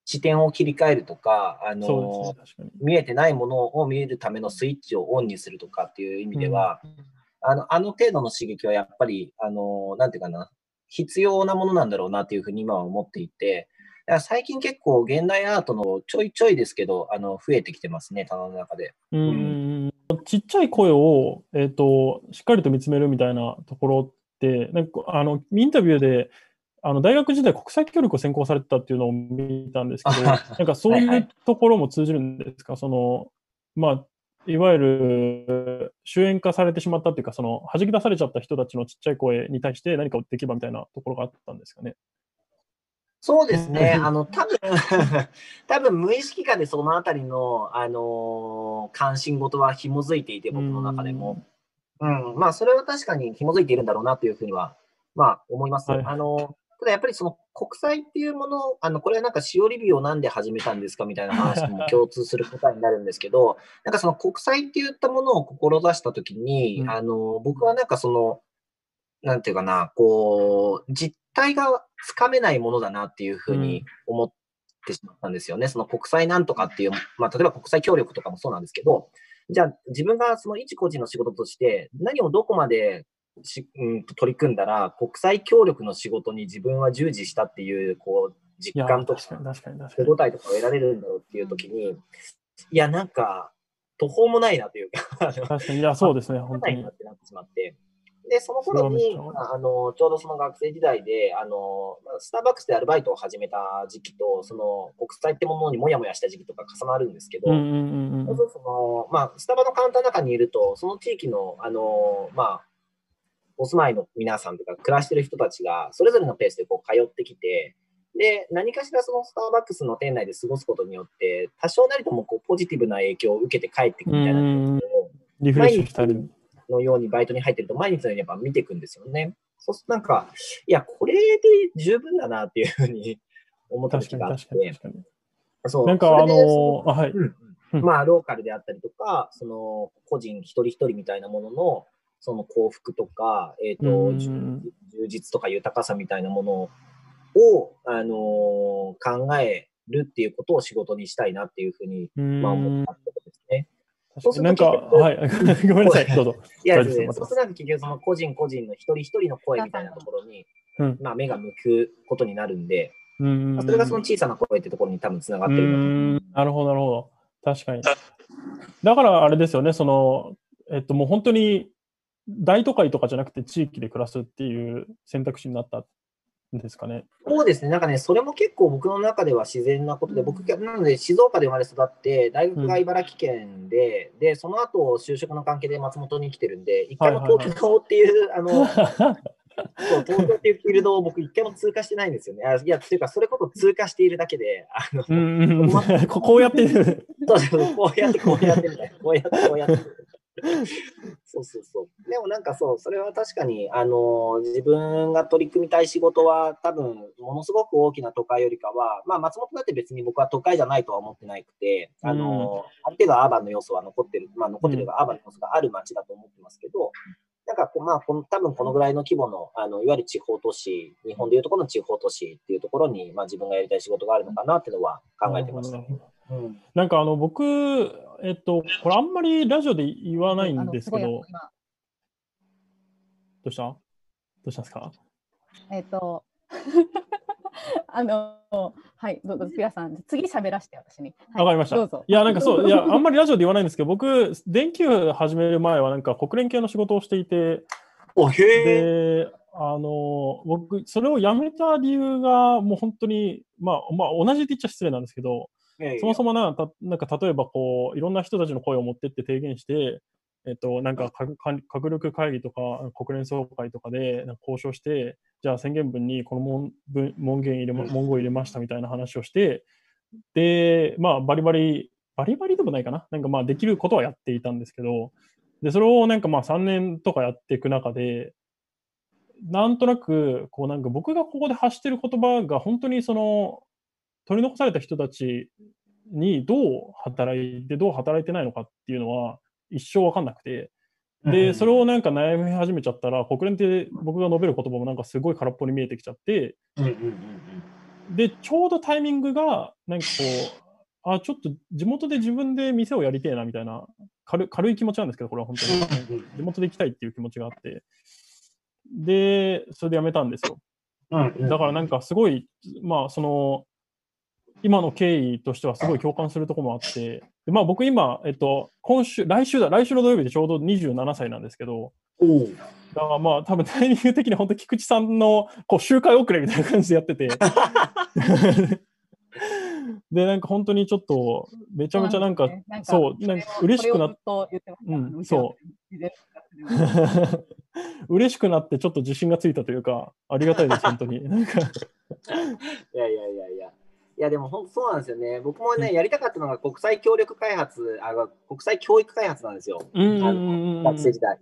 視点を切り替えるとか、あの、ね、見えてないものを見えるためのスイッチをオンにするとかっていう意味では、うん、あの、あの程度の刺激はやっぱり、あの、なんていうかな、必要なものなんだろうなっていうふうに今は思っていて、最近結構現代アートのちょいちょいですけど、あの、増えてきてますね、棚の中で。うんちっちゃい声を、えっ、ー、と、しっかりと見つめるみたいなところって、なんか、あの、インタビューで、あの、大学時代国際協力を専攻されてたっていうのを見たんですけど、[laughs] なんかそういうところも通じるんですか、はいはい、その、まあ、いわゆる、主演化されてしまったっていうか、その、弾き出されちゃった人たちのちっちゃい声に対して何かをできればみたいなところがあったんですかね？そうですね。あの、多分 [laughs] 多分無意識化でそのあたりの、あのー、関心事は紐づいていて、僕の中でも。うん、うん。まあ、それは確かに紐づいているんだろうなというふうには、まあ、思います。はい、あの、ただやっぱりその国際っていうもの、あの、これはなんか、しおりびをなんで始めたんですかみたいな話とも [laughs] 共通する答えになるんですけど、なんかその国際って言ったものを志したときに、うんあの、僕はなんかその、なんていうかな、こう、実態がつかめないものだなっていうふうに思ってしまったんですよね。その国際なんとかっていう、まあ、例えば国際協力とかもそうなんですけど、じゃあ自分がその一個人の仕事として何をどこまでし、うん、と取り組んだら国際協力の仕事に自分は従事したっていう、こう、実感とか手。応えとかを得られるんだろうっていう時に、いや、なんか、途方もないなというか、確かに、いや、そうですね、本当になってしまって。で、その頃に、ああの、ちょうどその学生時代で、あの、まあスターバックスでアルバイトを始めた時期と、その国際ってものにもやもやした時期とか重なるんですけど、うんうんうんうん。その、まあ、スタバのカウンターの中にいると、その地域の、あの、まあ、お住まいの皆さんとか暮らしてる人たちが、それぞれのペースでこう通ってきて、で、何かしらそのスターバックスの店内で過ごすことによって、多少なりともこうポジティブな影響を受けて帰ってくみたいなリフレッシュしたり。のようにバイトに入ってると毎日のようにやっぱ見ていくんですよね。そうするとなんか、いや、これで十分だなっていうふうに [laughs] 思った時があって。そうなんかあの、あ、はい。うんうんまあ、ローカルであったりとか、その個人一人一人みたいなものの、その幸福とか、えっ、と、うん充充実とか豊かさみたいなものを、あのー考えるっていうことを仕事にしたいなっていうふうに、うんまあ、思ったことですね。確かになんか、はい。[laughs] ごめんなさい、どうぞ。いや、そうすると結局その個人個人の一人一人の声みたいなところに、うん。まあ、目が向くことになるんで、うんまあそれがその小さな声ってところに多分つながっうてるのん。なるほど、なるほど。確かに。だからあれですよね、その、えっと、もう本当に大都会とかじゃなくて地域で暮らすっていう選択肢になった。んですかね。そうですね、なんかね、それも結構僕の中では自然なことで、僕、なので静岡で生まれ育って、大学が茨城県で、で、その後就職の関係で松本に来てるんで、一回も東京っていう、あの、[laughs] そう東京っていうフィールドを僕、一回も通過してないんですよね。あいや、っていうか、それこそ通過しているだけで、あの、うんうんうん [laughs] ここうやってる。そうそう、こうやって、こうやってみたいな、こうやって、こうやって。[laughs] そうそうそう。でもなんかそう、それは確かに、あの自分が取り組みたい仕事は、多分ものすごく大きな都会よりかは、まあ、松本だって別に僕は都会じゃないとは思ってなくて、あのある程度アーバンの要素は残ってる、まあ、残ってるが、アーバンの要素がある街だと思ってますけど、なんかこう、まあ、この多分このぐらいの規模の、あのいわゆる地方都市、日本でいうところの地方都市っていうところに、まあ、自分がやりたい仕事があるのかなっていうのは考えてました。なるほどうんなんかあの僕、えっと、これあんまりラジオで言わないんですけど、どうした？どうしたんですか？えっ、と、[laughs] あの、はい、どうぞ、ピアさん、次喋らせて、私に。はいわかりました。どうぞ。いや、なんかそう、いや、あんまりラジオで言わないんですけど、僕、電球始める前は、なんか国連系の仕事をしていて、おへえ。で、あの、僕、それを辞めた理由が、もう本当に、まあ、まあ、同じって言っちゃ失礼なんですけど、そもそも。もなたなんか例えばこう、いろんな人たちの声を持ってって提言して、えっと、なんか核管核力会議とか国連総会とかで交渉して、じゃあ宣言文にこの文文文言入れま、文言入れましたみたいな話をして、で、まあ、バリバリ、バリバリでもないかな、なんかまあ、できることはやっていたんですけど、で、それをなんかまあ3年とかやっていく中で、なんとなく、こうなんか僕がここで発してる言葉が本当にその、取り残された人たちにどう働いて、どう働いてないのかっていうのは一生わかんなくて、で、それをなんか悩み始めちゃったら、国連って僕が述べる言葉もなんかすごい空っぽに見えてきちゃって。で、ちょうどタイミングが、なんかこう、あ、ちょっと地元で自分で店をやりてえなみたいな軽軽い気持ちなんですけど、これは本当に。地元で行きたいっていう気持ちがあって。で、それで辞めたんですよ。うんだからなんかすごい、まあその、今の経緯としてはすごい共感するところもあって、でまあ僕今、えっと、今週、来週だ、来週の土曜日でちょうど27歳なんですけど、だからまあ多分タイミング的に本当菊池さんのこう周回遅れみたいな感じでやってて、[laughs] で、なんか本当にちょっとめちゃめちゃなんか、そう、なんか嬉しくなって。うんそう [laughs] 嬉しくなってちょっと自信がついたというか、ありがたいです、本当に。[laughs] いやいやいやいや。いやでも本当そうなんですよね。僕もね、やりたかったのが国際協力開発、あ国際教育開発なんですよ。学生時代。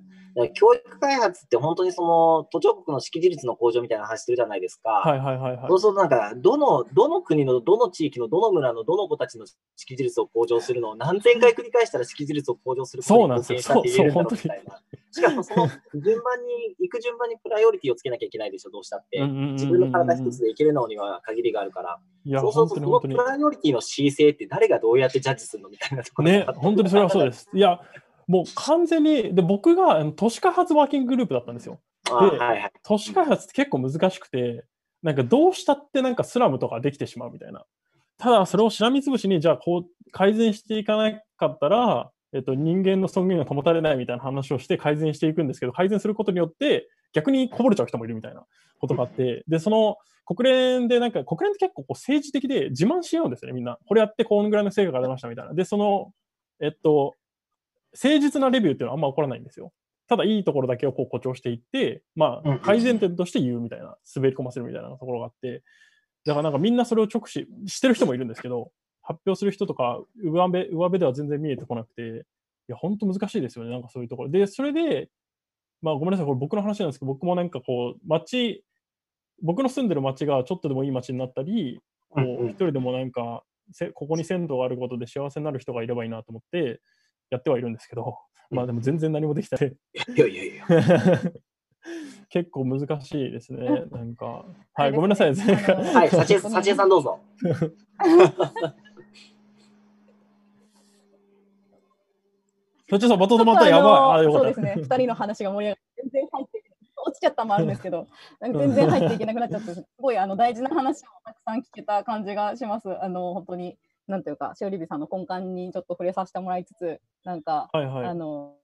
教育開発って本当にその途上国の識字率の向上みたいな話してるじゃないですか。はいはいはいはいそう。するとなんか、どの、どの国の、どの地域の、どの村の、どの子たちの識字率を向上するのを何千回繰り返したら識字率を向上することにそうなんですよ貢献したって言えるんみたいな。[laughs] しかもその順番に、行く順番にプライオリティをつけなきゃいけないでしょ、どうしたって。自分の体一つでいけるのには限りがあるから。いや、そうすると、そのプ。ライオリティの恣意性って誰がどうやってジャッジするのみたいなところね、本当にそれはそうです。いや、もう完全に、で僕が都市開発ワーキンググループだったんですよ。あではいはい。都市開発って結構難しくて、なんかどうしたってなんかスラムとかできてしまうみたいな。ただそれをしらみつぶしに、じゃあこう改善していかなかったら、えっと、人間の尊厳が保たれないみたいな話をして改善していくんですけど、改善することによって逆にこぼれちゃう人もいるみたいなことがあって、で、その国連でなんか、国連って結構こう政治的で自慢し合うんですよね、みんな。これやってこのぐらいの成果が出ましたみたいな。で、その、えっと、誠実なレビューっていうのはあんま起こらないんですよ。ただいいところだけをこう誇張していって、まあ、改善点として言うみたいな、滑り込ませるみたいなところがあって、だからなんかみんなそれを直視してる人もいるんですけど、発表する人とか上辺、上辺では全然見えてこなくて、いや、本当難しいですよね、なんかそういうところ。で、それで、まあごめんなさい、これ僕の話なんですけど、僕もなんかこう、街、僕の住んでる街がちょっとでもいい街になったり、こう一人でもなんか、せここに鮮度があることで幸せになる人がいればいいなと思ってやってはいるんですけど、まあでも全然何もできてない。いやいやいや。[laughs] 結構難しいですね。なんか。はい、ごめんなさい。はい、幸恵幸恵さんどうぞ。そっちさん、バトン止まったらやばい。そうですね、2人の話が盛り上がって、全然入って落ちちゃったのもあるんですけど、[laughs] なんか全然入っていけなくなっちゃって、すごいあの大事な話をたくさん聞けた感じがします。あの本当に、なんていうか、しおりびさんの根幹にちょっと触れさせてもらいつつ、なんか、はいはい。あの、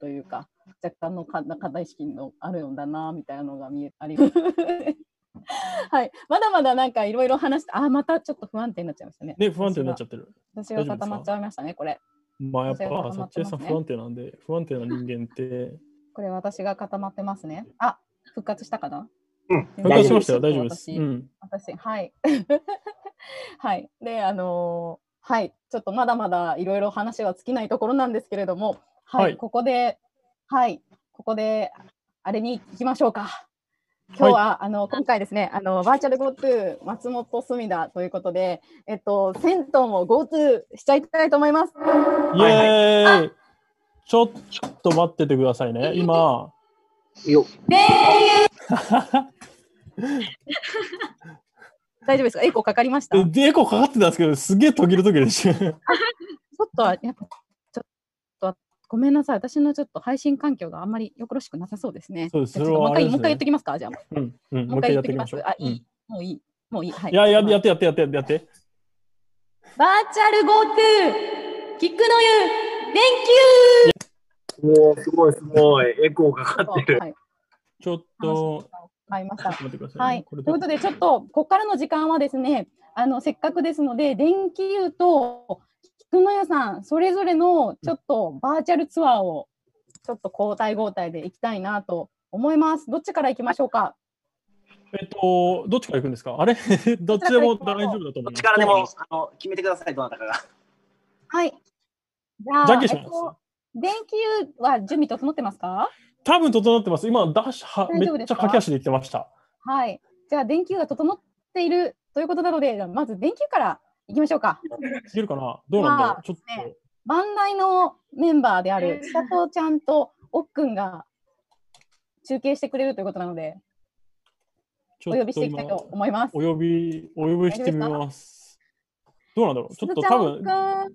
というか、若干のか課題意識のあるんだな、みたいなのが見えあります。[laughs] はい、まだまだなんかいろいろ話して、あ、またちょっと不安定になっちゃいましたね。ね、不安定になっちゃってる。私が固まっちゃいましたね、これ。まあやっぱ、ねっちさん不安定なんで、不安定な人間って。これ私が固まってますね。あ、復活したかな？うん復活しましたよ、大丈夫です。私うん。私、はい。[laughs] はい。で、あのーはい。ちょっとまだまだいろいろ話は尽きないところなんですけれども、はい。はいここで、はい。ここで、あれに行きましょうか。今日は、あの今回ですね、あのバーチャル GoTo 松本隅田ということで、えっと、銭湯も GoTo しちゃいたいと思います。イエーイちょっと待っててくださいね。今、よ [laughs] 大丈夫ですか？エコーかかりました？えエコーかかってたんですけど、すげえ途切れ途切れでした。[laughs] ちょっとは、やっぱ、ちょっと、ごめんなさい。私のちょっと配信環境があんまりよろしくなさそうですね。そうですじゃあちょっともう一回、もう一回言ってきますか？じゃあ。うん、うん、もう一回言ってきますあ、いうんい。もういい？もういい？はい。いや、ややってやってやってやって。バーチャル GoTo! キックの湯もうすごいすごい。エコーかかってる。はい。ちょっと、買いました。はい。ことれいうことで、ちょっと、ここからの時間はですね、あの、せっかくですので、電気湯と菊の湯さん、それぞれのちょっとバーチャルツアーを、ちょっと交代交代で行きたいなと思います。どっちから行きましょうか？えっと、どっちから行くんですか？あれ？[laughs] どっちでも大丈夫だと思います。どっちからでもあの決めてください、どなたかが。はい。じゃあ、じゃんけんしますえっと電気湯は準備整ってますか？多分整ってます。今、ダッシュはめっちゃ駆け足で行ってました。はい。じゃあ、電気湯が整っているということなので、まず電気湯から行きましょうか。いけるかな？どうなんだろまあうちょっと。ねバンダイのメンバーである千里ちゃんとおっくんが中継してくれるということなので、お呼びしていきたいと思いますお。呼び、お呼びしてみます。どうなんだろう？ちょっと多分ち、ゃんくん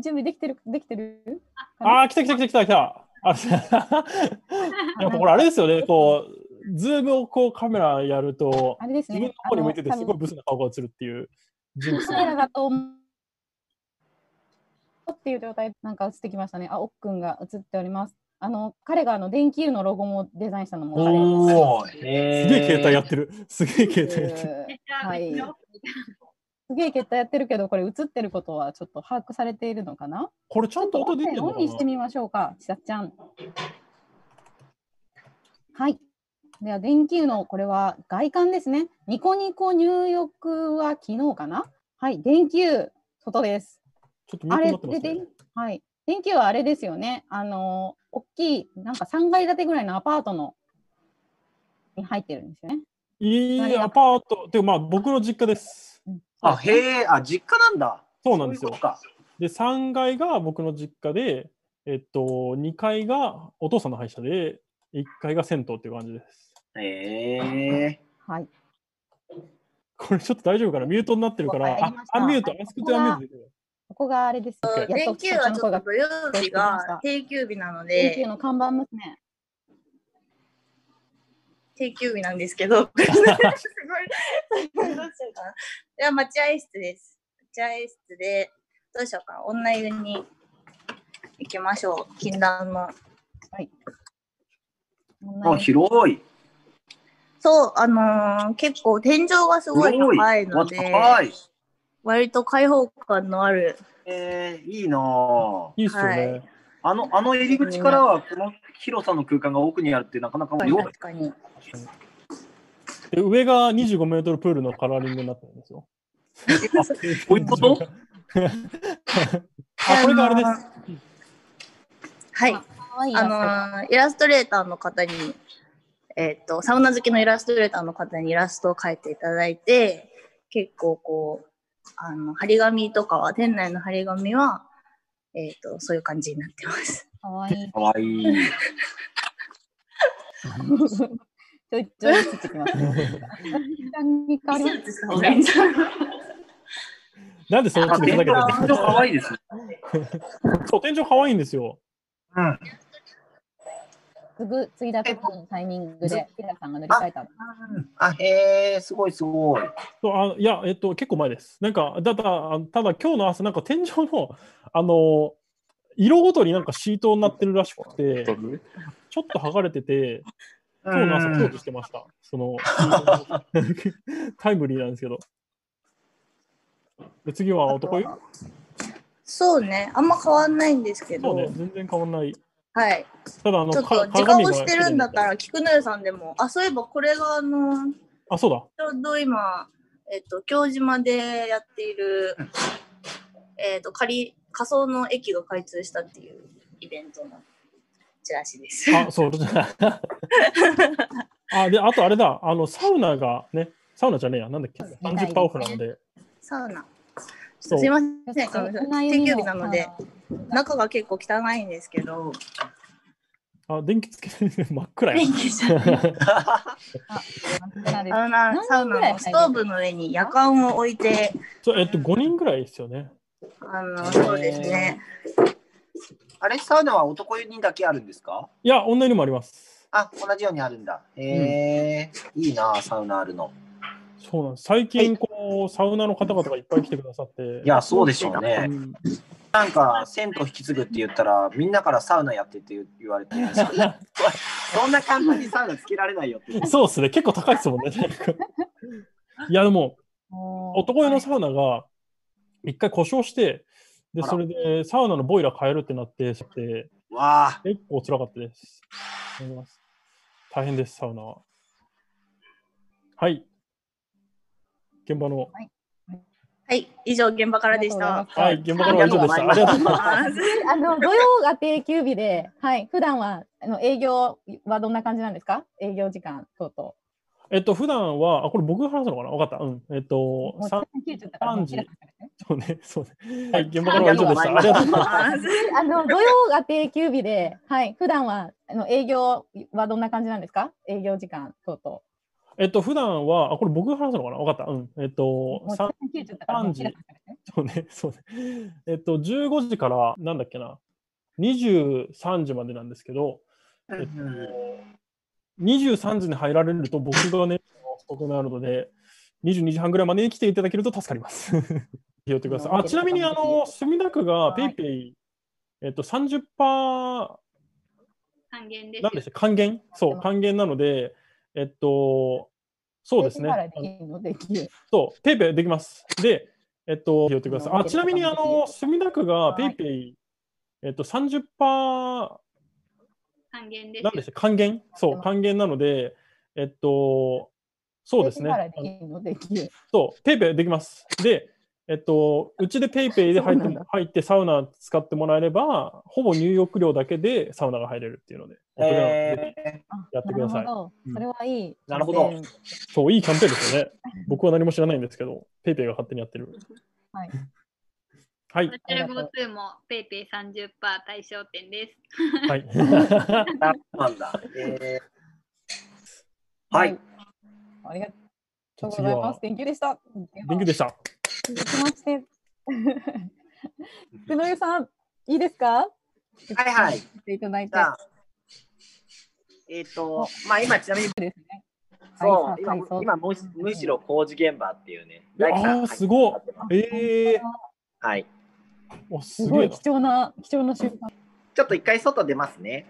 準備できてるできてる？ああ、来た来た来た来た来た。あやっぱこれあれですよね、[laughs] こう、ズームをこうカメラやると、あれですね自分の。方に向いててすごいブスな顔が映るっていうジンクスカメラだとっていう状態なんか映ってきましたね。あ、おっくんが映っております。あの彼があの電気湯のロゴもデザインしたのも彼おー、すへげえ携帯やる。ってる。すげえ携帯やってる。はいすげえ結果やってるけど、これ映ってることはちょっと把握されているのかな？これちゃんと音出てるのかオンにしてみましょうか、ちさちゃん。はい。では、電気湯のこれは外観ですね。ニコニコ入浴は昨日かな？はい、電気湯、外です。ちょっとミュあれで、ね電。はい。電気はあれですよね。あの、大きい、なんか3階建てぐらいのアパートのに入ってるんですよね。いいアパート、でもまあ僕の実家です。うんあ、へえ、あ、実家なんだ。そうなんですよ。で、3階が僕の実家で、えっと、2階がお父さんの歯医者で、1階が銭湯っていう感じです。へえ。はい。これちょっと大丈夫かな？ミュートになってるから、あアンミュート、アスクアンミュートできるここがあれです。連と休はちょっと土曜日がた定休日なので、電気の看板娘。定休日なんですけど、[laughs] すごい、[laughs] どうしようかな。では、待合室です。待合室で、どうしようかな。女湯に行きましょう。禁断の。あ、広い。そう、あのー結構天井がすごい高いのあで、高い。割と開放感のある。えー、いいなぁいいっすよね。はいあの、あの入り口からは、この広さの空間が奥にあるって、なかなかよ確かに。で上が25メートルプールのカラーリングになってるんですよ。こういうこと？[laughs] あ、これがあれです。はい。あのーイラストレーターの方に、えっ、と、サウナ好きのイラストレーターの方にイラストを描いていただいて、結構こう、あの、張り紙とかは、店内の張り紙は、えっ、と、そういう感じになってます。可愛い。かわいい。ちょいちょい映ってきます。時間に変わります。なんでそっあ、ちで天井、ふざけてる天井かわいいですね。そう、天井可愛いんですよ。うん。すぐ次だとのタイミングで、ピラさんが乗り換えたの。あ、へえ、すごいすごい。そうあいや、えっと、結構前です。なんか、ただ、あただ今日の朝、なんか天井の、あの、色ごとになんかシートになってるらしくて、ちょっと剥がれてて、今日の朝、工事してました。その、タイムリーなんですけど。で次は男湯？そうね、あんま変わんないんですけど、そうね、全然変わんない。はい。ただ、あの、ちょっとか時間をしてるんだったら、菊野湯さんでも、あ、そういえばこれがあの、あ、そうだ。ちょうど今、えっ、と、京島でやっている、えっ、と、仮、仮想の駅が開通したっていうイベントのチラシです。あ、そう。だ。[laughs] あ、で、あとあれだ、あの、サウナがね、サウナじゃねえや、なんだっけ、30%オフなので、サウナ。すいません、定休日なので、[laughs] 中が結構汚いんですけど、あ、電気つけて [laughs] 真っ暗や電。気じゃない [laughs] あサウナサウナのストーブの上に夜間を置いて、そう、えっと、5人ぐらいですよね。あの、そうですね。あれ、サウナは男湯にだけあるんですか？いや、女湯にもあります。あ、同じようにあるんだ。へえ、いいな、サウナあるの。そうなんです。最近、こう、サウナの方々がいっぱい来てくださって。いや、そうでしょううね。んなんか、銭湯引き継ぐって言ったら、みんなからサウナやってって言言われて、そんなそんな簡単にサウナつけられないよって。そうですね。結構高いですもんね。[laughs] いや、でも、も男湯のサウナが一回故障して、で、それでサウナのボイラー変えるってなって、してわあ、結構辛かったです大変です、サウナは。はい。現場の、はい、以上現場からでした。はい、現場からは以上でした。ありがとうございます。あの土曜が定休日で、はい、普段はあの営業はどんな感じなんですか？営業時間等々。えっと、普段は、あ、これ僕が話すのかな？わかった。うん。えっとも、うさ切れちゃったからもう切らないですねそうね、そうね。はい、現場からは以上でした。ありがとうございます。あの土曜が定休日で、はい、普段はあの営業はどんな感じなんですか？営業時間等々。えっと、普段は、あ、これ僕が話すのかな？わかった。うん。えっとも、うさ切れちゃったからもう切らないですね。そうね、[laughs] そうね。えっと、15時から、なんだっけな、23時までなんですけど、えっと、23時に入られると、僕がね、[laughs] 遅くなるので、22時半ぐらいまでに来ていただけると助かります。[laughs] 拾ってください。あ、ちなみに、あの、墨田区がペイペイ、えっと、30%、還元ですよ。なんでした還元？そう、還元なので、えっと、そうですね。そう、ペイペイできます。で、えっと、拾ってください。あ、ちなみに、あの、墨田区がペイペイ、えっと、30%、還元ですよなんでした還元？そう、還元なので、えっと、そうですね。そう、ペイペイできます。で、えっと、うちでペイペイで入って入ってサウナ使ってもらえれば、ほぼ入浴料だけでサウナが入れるっていうので、えあやってくださいなるほどうんそれはいい。なるほどキャンペーンそう、いいキャンペーンですよね。僕は何も知らないんですけど、ペイペイが勝手にやってる。はい。はいバ。チェル GoTo も PayPay30% 対象店です。はい。なんだ。えー、はい。。ありがとうございます。Thank you でした。勉強でした。続きまして。福の湯さん、いいですか？はいはい。していただいて。えっ、と、まあ今ちなみに、ですね。そう、はい今はい今むしむしろ工事現場っていうね、大工さんああ、すごい。ええはい。お、すごい。貴重な貴重な瞬間。ちょっと一回外出ますね。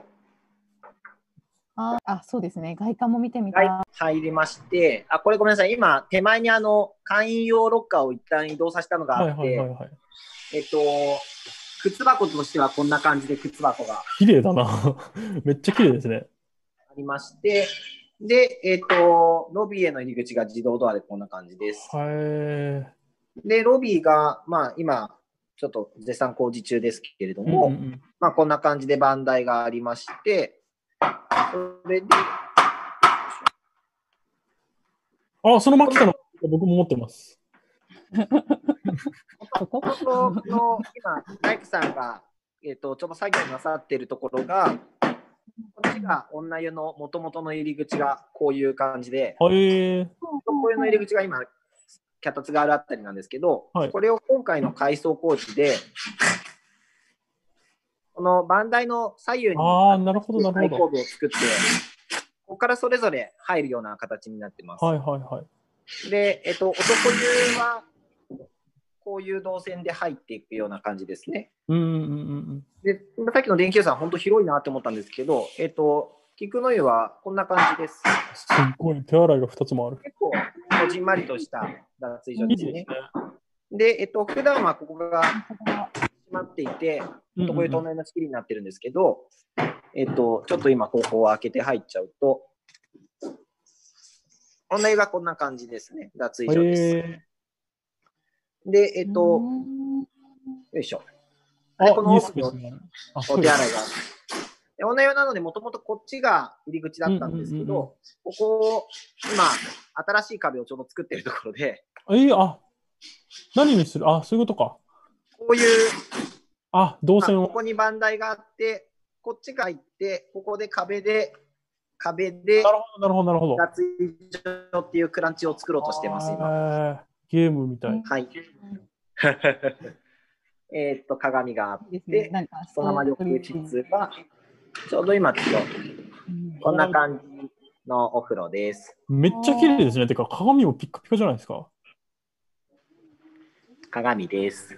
ああ、そうですね。外観も見てみたい。はい、入りまして、あ、これごめんなさい。今、手前にあの、会員用ロッカーを一旦移動させたのがはいあって、はいはいはい。えっと、靴箱としてはこんな感じで靴箱が綺麗だな。[laughs] めっちゃ綺麗ですね。ありまして、で、えっと、ロビーへの入り口が自動ドアでこんな感じです。はい。で、ロビーが、まあ今、ちょっと絶賛工事中ですけれどうんも、うんうんまあこんな感じで番台がありまして、それで、あ、そのマキタの僕も持ってます。ここここの今、大工さんが、えっとちょっと作業なさっているところが、こっちが女湯の元々の入り口がこういう感じで、はい。え男湯の入り口が今、脚立があるあたりなんですけど、はいこれを今回の改装工事で、この番台の左右にああ、なるほど、なる最後。部を作って、ここからそれぞれ入るような形になってます。はいはいはい。で、えっと、男湯は、こういう動線で入っていくような感じですね。うんうんうんうん。で、今さっきの電気屋さん、本当広いなって思ったんですけど、えっと、菊の湯はこんな感じです。すっごい、手洗いが2つもある。結構、こじんまりとした脱衣所ですねいいですね。。で、えっと、普段はここが閉まっていて、うんうんうん男湯と同じ仕切りになってるんですけど、えっと、ちょっと今、ここを開けて入っちゃうと、女湯がこんな感じですね。脱衣所です。えで、えっと、うんよいしょ。ー、でこの奥お手洗いがある。で女湯なので、もともとこっちが入り口だったんですけうんうんうんうんど、ここを今、新しい壁をちょうど作ってるところで、えー、あ、何にする？あ、そういうことか。こういう、あ、動まあ線を。ここに番台があって、こっちが入って、ここで壁で、壁でなるほど、なるほど、なるほど。脱衣所っていうクランチを作ろうとしてます、今。えーゲームみたい。はい。[laughs] えーっと、鏡があっいいですね。て、なんか、そのまま浴室が、ちょうど今、ちょっうんと、こんな感じのお風呂です。めっちゃ綺麗ですね。てか、鏡もピッカピカじゃないですか。鏡です。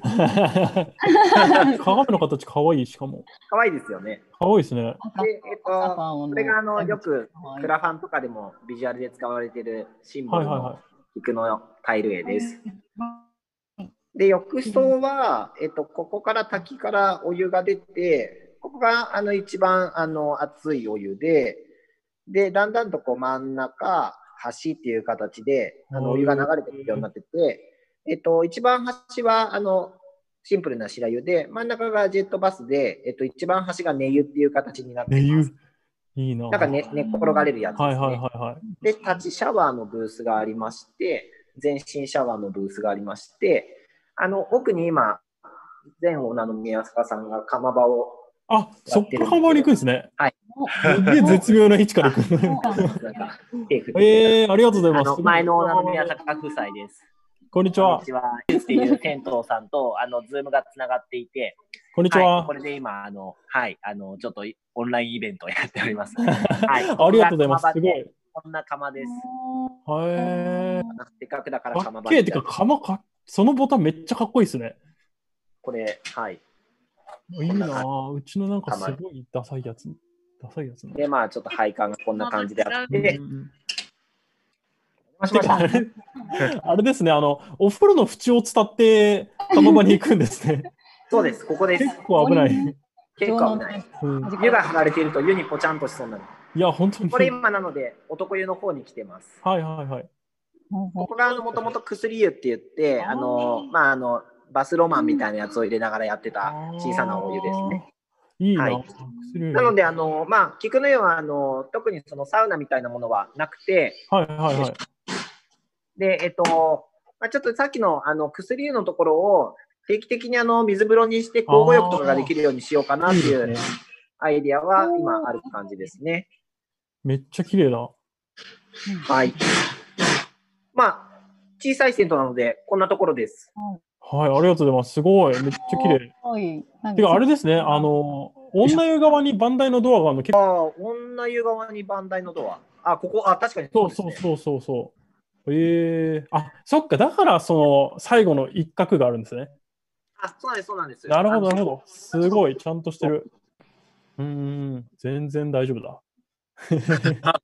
鏡の形かわいい、しかも。可愛いですよね。かわいいですね。赤で、えっと、これがあのよくはいクラファンとかでもビジュアルで使われているシンボルの菊のタイル絵です。で、浴槽は、えっと、ここから滝からお湯が出て、ここがあの一番あの熱いお湯で、で、だんだんとこう真ん中、端っていう形であのお湯が流れてくるようになってて、えっと、一番端はあのシンプルな白湯で、真ん中がジェットバスで、えっと、一番端が寝湯っていう形になってます湯？。いいな。なんか寝寝っ転がれるやつですね。はいはいはいはい。で、立ちシャワーのブースがありまして、全身シャワーのブースがありまして、あの、奥に今、前オーナーの宮坂さんが釜場を、あ、そっから回り行くんですね。はい。すげえ絶妙な位置から行く。[laughs] えー、ありがとうございます。前のオーナーの宮坂夫妻です。こんにちはこんに。ちは。っていう銭湯さんと、あの、ズームがつながっていて、こんにちはい、はこ。れで今、あの、はい、あの、ちょっとオンラインイベントをやっております。[laughs] はい。ありがとうございます。すごい。でこんな釜です。へー。せっかくだからか釜場っ。てか、釜か、そのボタンめっちゃかっこいいですね。これ、はい。いいなぁ。うちのなんかすごいダサいやつ。ダサいやつな。で、まあ、ちょっと配管がこんな感じであっうんうんて、うんしましあれ [laughs] あれですね、あの、お風呂の縁を伝って釜場に行くんですね。[laughs] そうです、ここです。結構危ない。結構危ない。うん湯が張られていると湯にぽちゃんとしそうなの。いや、本当に。これ今なので、男湯の方に来てます。はいはいはい。ここがもともと薬湯って言って、あの、まあ、あの、バスロマンみたいなやつを入れながらやってた小さなお湯ですね。いいな。はい薬なので、あの、まあ、菊の湯は、あの、特にそのサウナみたいなものはなくて、はいはいはい。で、えっと、まあ、ちょっとさっきのあの薬湯のところを定期的にあの水風呂にして交互浴とかができるようにしようかなっていう。アイディアは今ある感じですね。めっちゃ綺麗だ。はい。まあ、小さい銭湯なので、こんなところです。はい、ありがとうございます。すごい。めっちゃ綺麗。はい。てか、あれですね、あの、女湯側にバンダイのドアがあるの結構、ああ、女湯側に番台のドア。あ、ここ、あ、確かにそうねそうそうそうそう。ええあ、そっか、だからその最後の一角があるんですね。あ、そうなんです、そうなんです。なるほど、なるほど。ど。すごい、ちゃんとしてる。うーん、全然大丈夫だ。[laughs]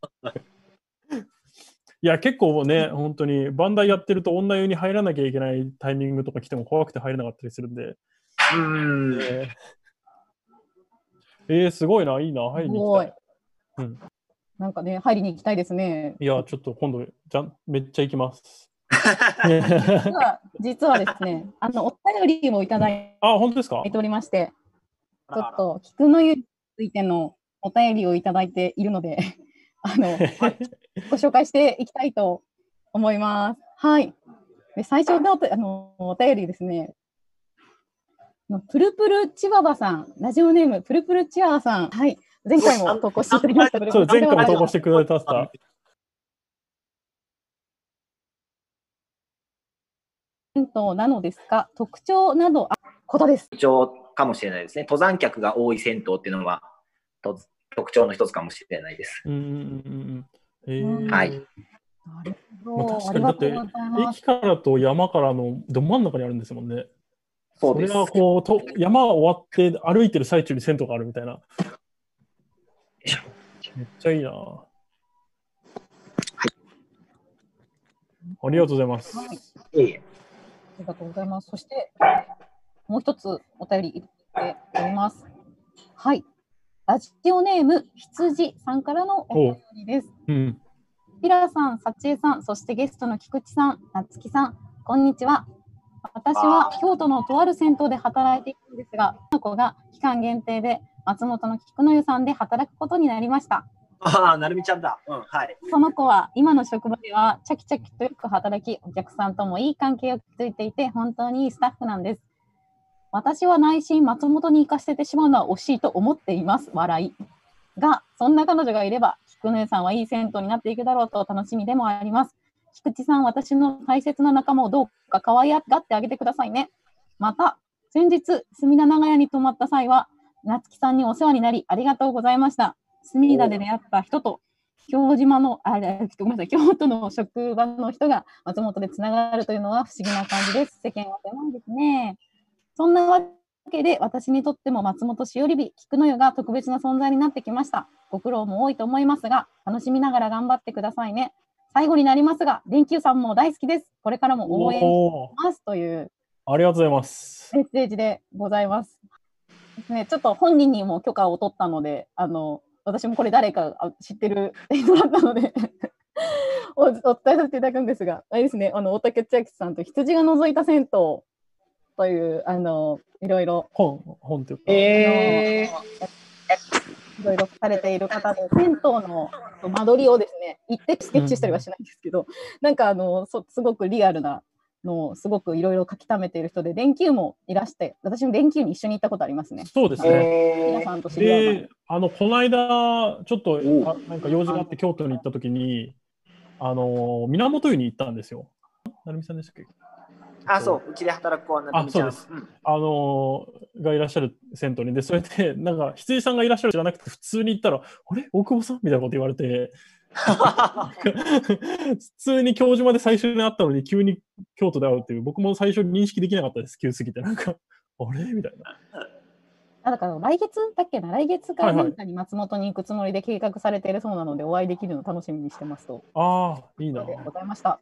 いや、結構ね、本当に、バンダイやってると女湯に入らなきゃいけないタイミングとか来ても怖くて入れなかったりするんで。うん。えーえーすごいな、いいな、入りに行きたい。うんなんかね、入りに行きたいですね。いや、ちょっと今度、じゃんめっちゃ行きます。実 [laughs] は実はですね、あの、お便りもいただいあ、本当ですか？ておりまして、ちょっと、菊の湯についてのお便りをいただいているので、[laughs] あの、[laughs] ご紹介していきたいと思います。はい。で最初のあのお便りですね。あのプルプルチワワさん、ラジオネームプルプルチワワさん、はい。前回も投稿していただきました。そう、前回も投稿してくれたさ。銭湯なのですか？特徴などあことです。特徴かもしれないですね。登山客が多い銭湯っていうのは、と特徴の一つかもしれないです。うんうんうんうん。えうんーはい。なるまあ、ほど。確かに、だってありがとうございます。駅からと山からのど真ん中にあるんですもんね。そうですれ。はこうと、山終わって歩いてる最中に銭湯があるみたいな。いしょめっちゃいいな。ありがとうございます。はいありがとうございます。そして、もう一つお便りいただいております。はい。ラジオネーム、羊さんからのお便りです。うん。ピラさん、さちえさん、そしてゲストの菊池さん、なつきさん、こんにちは。私は京都のとある銭湯で働いているんですが、この子が期間限定で松本の菊の湯さんで働くことになりました。ああ、なるみちゃんだ。うん、はい。その子は今の職場ではチャキチャキとよく働き、お客さんともいい関係を築いていて、本当にいいスタッフなんです。私は内心、松本に行かせてしまうのは惜しいと思っています。笑い。が、そんな彼女がいれば、菊姉さんはいい銭湯になっていくだろうと楽しみでもあります。菊池さん、私の大切な仲間をどうか可愛がってあげてくださいね。また、先日、隅田長屋に泊まった際は、夏木さんにお世話になり、ありがとうございました。隅田で出会った人と、京島の、あ、えごめんなさい、京都の職場の人が松本でつながるというのは不思議な感じです。世間は狭いですね。そんなわけで、私にとっても松本しおりび、菊の湯が特別な存在になってきました。ご苦労も多いと思いますが、楽しみながら頑張ってくださいね。最後になりますが、電球さんも大好きです。これからも応援しますというありがとうございます。メッセージでございます。ですね、ちょっと本人にも許可を取ったので、あの私もこれ誰かあ知ってる人だったので [laughs] お、お伝えさせていただくんですが、あれですね、あの大竹千秋さんと羊が覗いた銭湯という、あのいろいろ、本、本というか。えいろいろされている方で、銭湯の間取りをですね、行ってスケッチしたりはしないんですけど、なんかあのそすごくリアルなのをすごくいろいろ書き溜めている人で、電球もいらして、私も電球に一緒に行ったことありますね。そうですー、ね。皆えさんと知り合いので、あの、この間、ちょっとおあなんか用事があって京都に行った時に、あの、源湯に行ったんですよ。成美さんでしたっけ？ー、あ、そう、うちで働く子はなるみちゃん。あそうですあのがいらっしゃる銭湯に。で、それで、[laughs] なんか、羊さんがいらっしゃるじゃなくて、普通に行ったら、あれ？大久保さん？みたいなこと言われて、普通に京島で最初に会ったのに、急に京都で会うっていう、僕も最初に認識できなかったです、急すぎて。なんか、あれ？みたいな。あだから来月だっけな、来月かはいはいなんかに松本に行くつもりで計画されているそうなので、お会いできるのを楽しみにしてますと。ああ、いいな。でございました。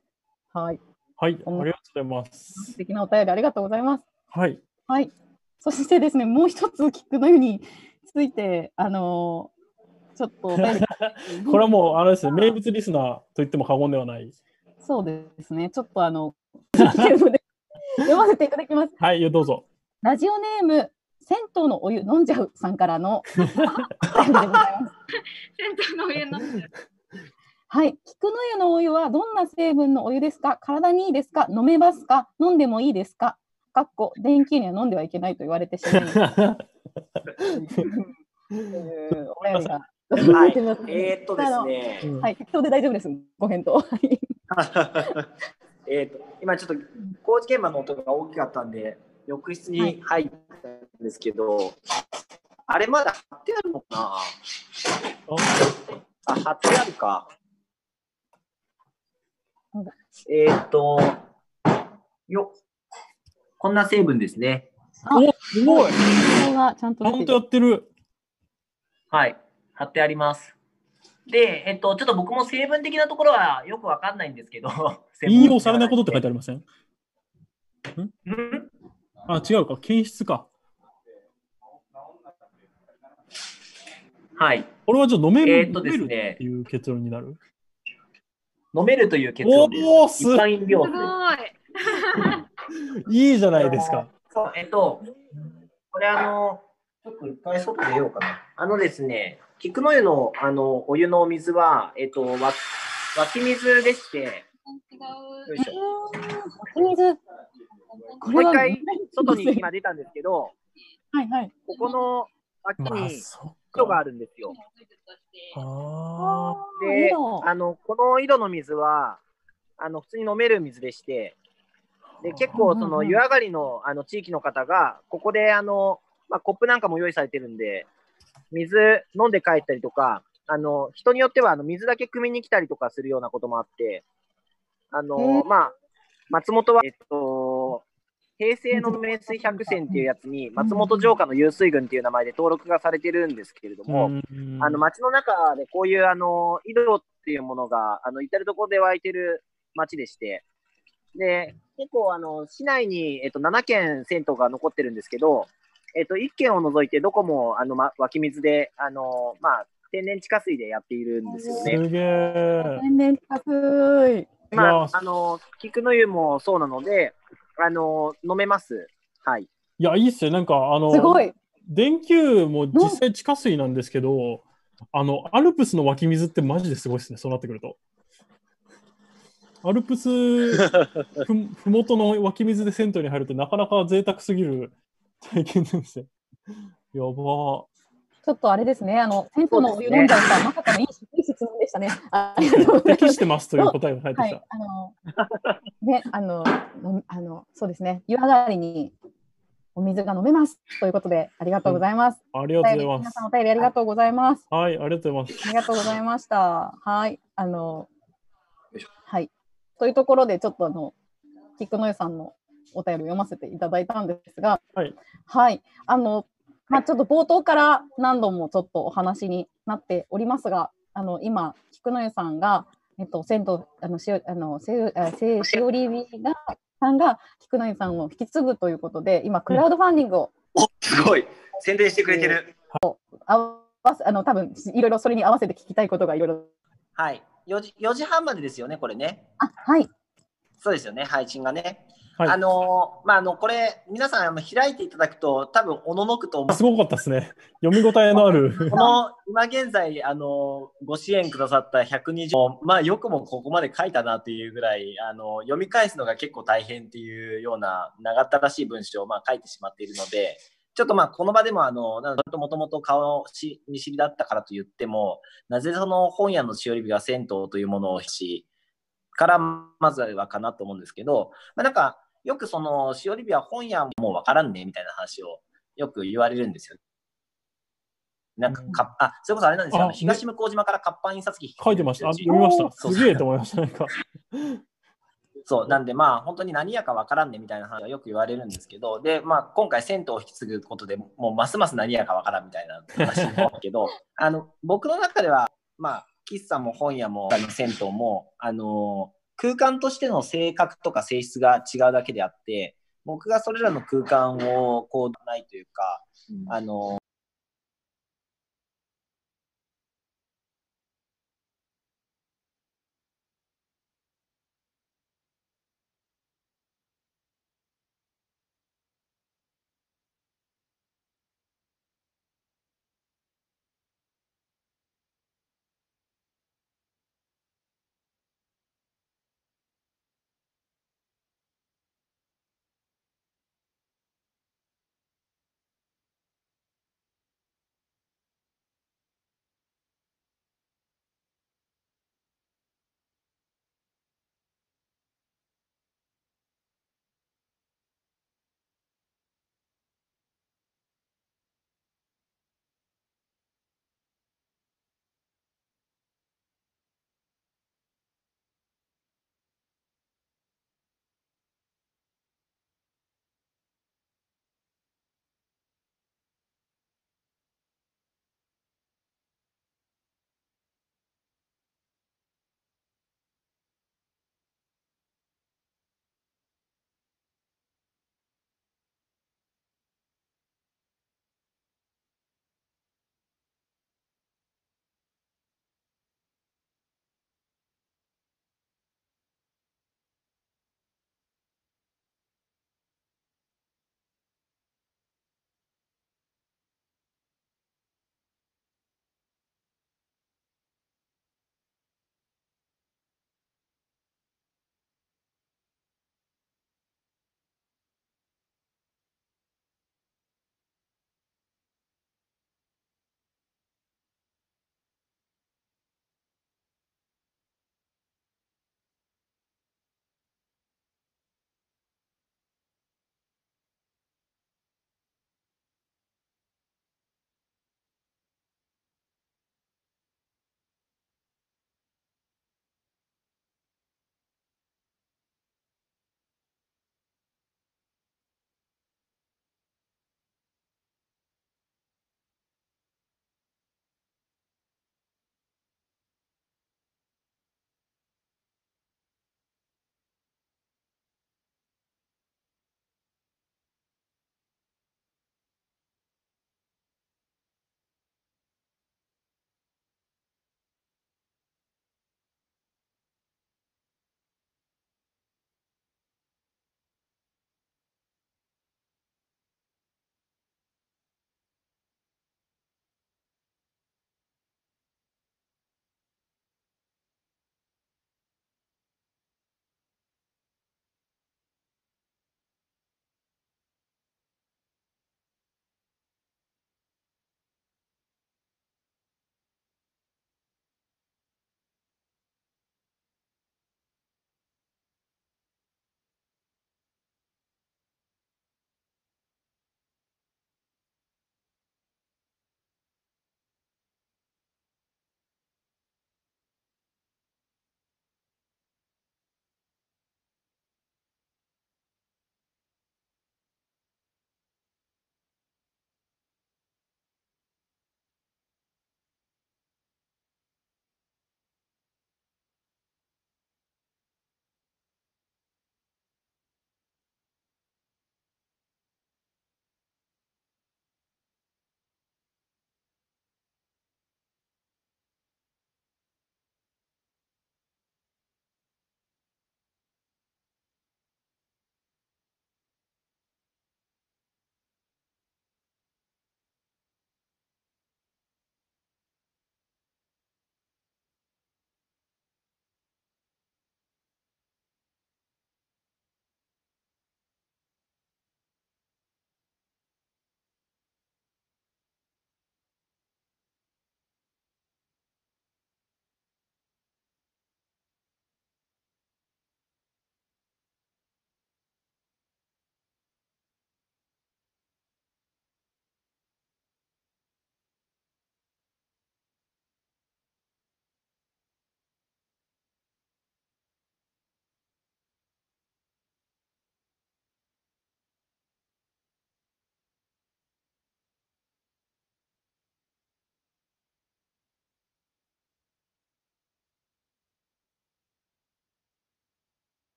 はい。はい、ありがとうございます素。敵なお便りありがとうございます。はい。はい。そしてですね、もう一つ菊の湯について、あのーちょっと [laughs] これはもう、あれですね、名物リスナーと言っても過言ではない。そうですね。ちょっとあの、[laughs] 読ませていただきます。はい、どうぞ。ラジオネーム、銭湯のお湯飲んじゃうさんからのお便りでございます。[laughs] 銭湯のお湯飲んでるはい、菊の湯のお湯はどんな成分のお湯ですか？体にいいですか？飲めますか？飲んでもいいですか？かっこ電気には飲んではいけないと言われてしまいというお便りがはい。えー、っとですね。うん。はい、適当で大丈夫です。ご返答。は [laughs] いえー、と今ちょっと工事現場の音が大きかったんで浴室に入ったんですけど、あれまだ貼ってあるのかな？あ。貼ってあるか。うんえーっとよこんな成分ですね。お、すごい。これはちゃんとちゃんとやってる。はい。貼ってあります。でえっとちょっと僕も成分的なところはよくわかんないんですけど。[laughs] 引用されないことって書いてありません？うん？あ、違うか。検出か。はい。これはじゃあ飲める,、えーっとですね。飲めるっていう結論になる。飲めるという結論ですおーす一般飲料す水ごい。[laughs] いいじゃないですか。そう、えっと、これあの、ちょっと一回外出ようかな。あのですね、菊の湯のあのお湯のお水は、えっと、わ湧き水でして、よいしょ。湧き水。これはもう一回外に今出たんですけど、はいはい。ここの脇まあ、にそ井戸っか。があるんですよ。あであの、この井戸の水は、あの、普通に飲める水でして、で、結構その湯上がりのあの地域の方が、ここであの、まあ、コップなんかも用意されてるんで、水飲んで帰ったりとか、あの、人によってはあの水だけ汲みに来たりとかするようなこともあって、あの、うんまあ、松本は、えっと、平成の名水百選っていうやつに、松本城下の湧水群っていう名前で登録がされてるんですけれどあ。も、うんあの街の中でこういうあの井戸っていうものがあの至る所で湧いてる街でして、で結構あの市内に、えっと、7軒銭湯が残ってるんですけど、えっと、1軒を除いてどこもあの、ま、湧き水であの、まあ、天然地下水でやっているんですよね。すげえ。天然高い。まいやあ、あの菊の湯もそうなのであの飲めます。はい。いや、いいっすよ。なんか、あの、すごい。電球も実際地下水なんですけど、あの、アルプスの湧き水ってマジですごいですね、そうなってくると。アルプス [laughs] ふふもとの湧き水で銭湯に入るってなかなか贅沢すぎる体験なんですよ。やばちょっとあれですね、あの、銭湯の飲んじゃうか、まさかのいいいい質問でしたね。あありがとうございます適してますという答えが返ってきた。はい、あの、ね、あの、のあの、そうですね、湯上がりにお水が飲めますということで、ありがとうございます。ありがとうございます皆さんお。便りありがとうございます。はい、ありがとうございます。ありがとうございました。はい、あのはい。というところで、ちょっとあの、菊野湯さんのお便りを読ませていただいたんですが、はい、はい、あの、まあ、ちょっと冒頭から何度もちょっとお話になっておりますが、あの、今、菊野湯さんが、えっと、銭湯、あの、しお、あの、せう、あせしおりびが、さんが菊野湯さんを引き継ぐということで、今、クラウドファンディングをおすごい宣伝してくれてる。合わせ、あの、多分いろいろそれに合わせて聞きたいことがいろいろ。はい。4時 ,4 時半までですよね、これね。あ、はい。そうですよね、配信がね。はいあのーまあ、あの、これ、皆さんあの開いていただくと、多分おののくと思う。すごかったですね。読み応えのある。[laughs] この、今現在、あのーご支援くださった120、まあ、よくもここまで書いたなっていうぐらい、あの読み返すのが結構大変っていうような長ったらしい文章を、まあ、書いてしまっているので、ちょっとまあ、この場でも、あの、なんともともと顔し見知りだったからと言っても、なぜその本屋のしおり火が銭湯というものをし、からまずはかなと思うんですけど、まあ、なんか、よくその、しおり火は本屋もうわからんねみたいな話をよく言われるんですよ。なんかか、あ、それこそあれなんですよ。東向島から活版印刷機書いてました。あ読みました。すげえと思いました。なんか。[laughs] そう、なんでまあ、本当に何やかわからんねみたいな話はよく言われるんですけど、で、まあ、今回銭湯を引き継ぐことでもうますます何やかわからんみたいな話になるけど、[laughs] あの、僕の中では、まあ、喫茶も本屋も、銭湯も、あの、空間としての性格とか性質が違うだけであって、僕がそれらの空間をこうないというか、あの、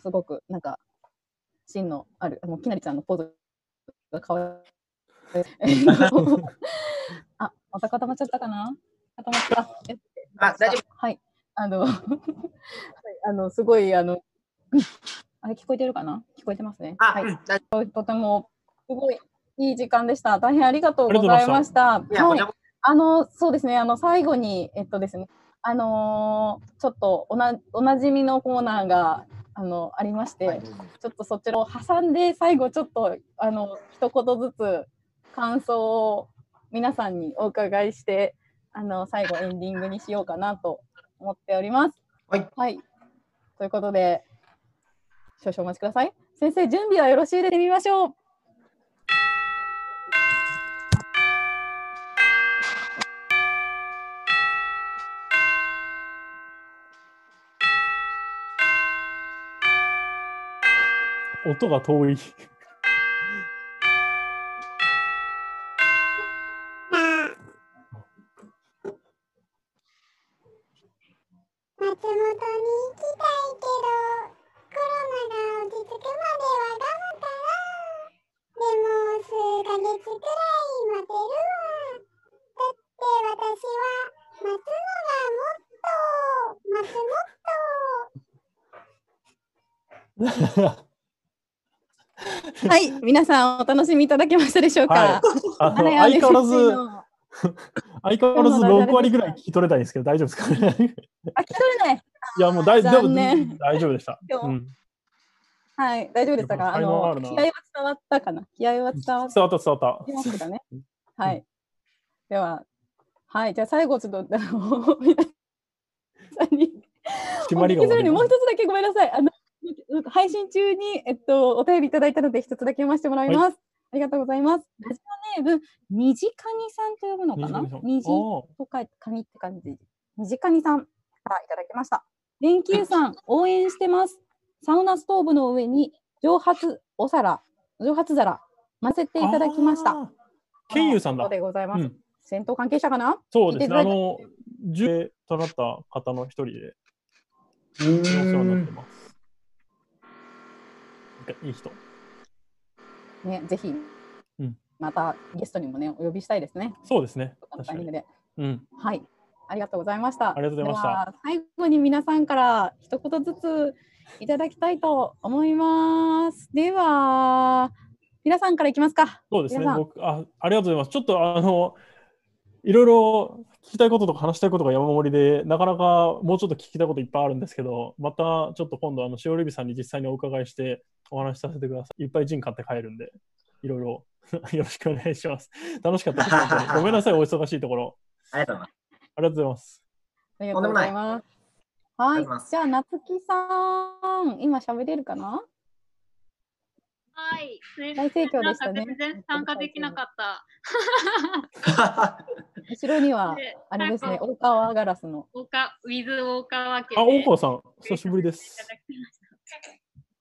すごくなんか芯のある、もうきなりちゃんのポーズがかわいい。[laughs] あ、また固まっちゃったかな？固まった。えあ大丈夫。はい。あの、[laughs] はいあの、すごい、あの、うんあれ聞こえてるかな？聞こえてますね。あ、はいとても、すごいいい時間でした。大変ありがとうございました。はいあの、そうですね、あの、最後に、えっとですね、あのーちょっとおな、おなじみのコーナーが、あの、ありまして、そはいちょっとそちらを挟んで、最後ちょっと、あの、一言ずつ感想を皆さんにお伺いして、あの、最後エンディングにしようかなと思っております。はい。ということで、少々お待ちください。先生、準備はよろしいでみましょう。音が遠い。皆さんお楽しみいただけましたでしょうか？はい。相変わらず、相変わらず6 [laughs] 割ぐらい聞き取れたいんですけど、大丈夫ですかね？[laughs] あ、聞き取れない。いや、もう大丈夫、大丈夫でした。うん。はい、大丈夫でしたか。あの気合は伝わったかな？気合は伝わっ伝わった、伝わった。ね。はい。では、はい、じゃあ最後ちょっと [laughs] 皆さんに決まりがもう一つだけごめんなさい。あのなんか配信中に、えっと、お便りいただいたので、一つだけ読ませてもらいます。ありがとうございます。ラジオネーム、にじかにさんと呼ぶのかな？にじと書いて、かにって感じ。にじかにさんからいただきました。連休さん、応援してます。サウナストーブの上に蒸発お皿、蒸発皿、混ぜていただきました。ケイユさんだそう。でございます。うん戦闘関係者かな？そうですね。あの、重刑となった方の一人で、うお世話になってん。ます。いい人。ね、ぜひうん、またゲストにもね、お呼びしたいですね。そうですね。タイミングで。うん。はい。ありがとうございました。ありがとうございました最後に皆さんから一言ずついただきたいと思います。では、皆さんからいきますか。そうですね。僕あ、ありがとうございます。ちょっと、あの、いろいろ聞きたいこととか話したいことが山盛りで、なかなかもうちょっと聞きたいこといっぱいあるんですけど、またちょっと今度、あの、しおりびさんに実際にお伺いしてお話しさせてください。いっぱいジン買って帰るんで、いろいろ [laughs] よろしくお願いします。楽しかったです。[laughs] ごめんなさい、お忙しいところ。ありがとうございます。ありがとうございます。ありがとうございます。はいじゃあ、なつきさん、今喋れるかな？はい。大盛況でしたね全然参加できなかった。[laughs] 後ろには、であれですね、大川ガラスの。大川ウィズ大川家あ、大で川さん、久しぶりです。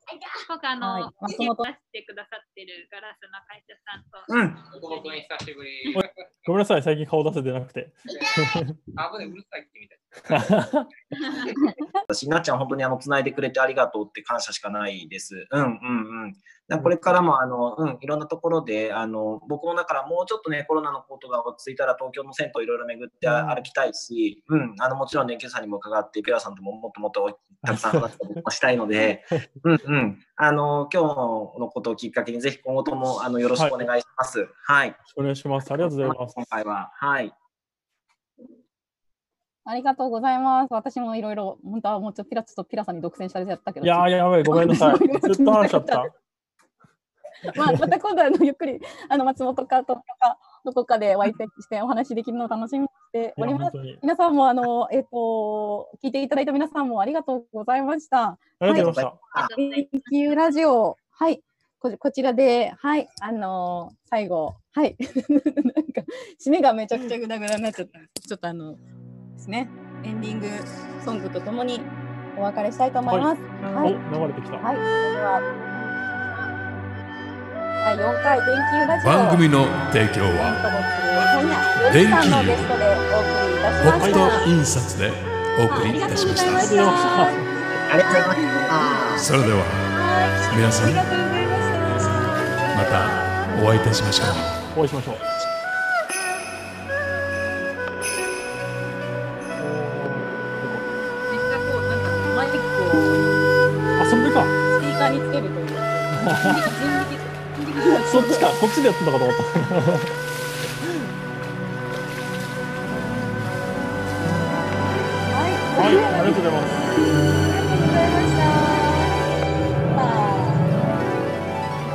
すごくあの、はい出してくださってるガラスの会社さんと、うん。本当に久しぶり。ごめんなさい、最近顔出せてなくて。あぶね、うるさいってみたい。[laughs] [laughs] 私、なっちゃん、本当にあの、つないでくれてありがとうって感謝しかないです。うんうんうん。これからも、あの、うん、いろんなところで、あの、僕もだからもうちょっとね、コロナのことが落ち着いたら、東京の銭湯いろいろ巡ってうん歩きたいし、うん、あの、もちろん、連休さんにも伺って、ピュアさんとももっともっとたくさん話をしたいので、うんうん。あの、今日のことをきっかけに、ぜひ今後とも、あの、よろしくお願いします。はい。お願いします。ありがとうございます。今回は、はい。ありがとうございます。私もいろいろ、本当はもうちょっとピラちょっとピラさんに独占されちゃったけど。いやー、やばい、ごめんなさい。[laughs] ずっと話しちゃった。まあ、また今度あのゆっくりあの松本か東京かどこかでお会いしてお話しできるのを楽しみにしております。皆さんもあのえっ、と聞いていただいた皆さんもありがとうございました。ありがとうございました。ありがとうございラジオはいここちらではいあの最後はい [laughs] なんか締めがめちゃくちゃグダグダになっちゃった。ちょっとあのですねエンディングソングとともにお別れしたいと思います。はお、い。流れてきた。はい、第4回電球ラジオ番組の提供は電気のゲストでお送りいたしまホッした。ト印刷でお送りいたしました。それでははい。皆さんました。お会いいたしましょうお会いしましょう。めっちゃこう、なんかマイクをあ、それか。スピーカーにつけるという。[laughs] そっちか。こっちでやってたかと思った。はい。はい、ありがとうございます。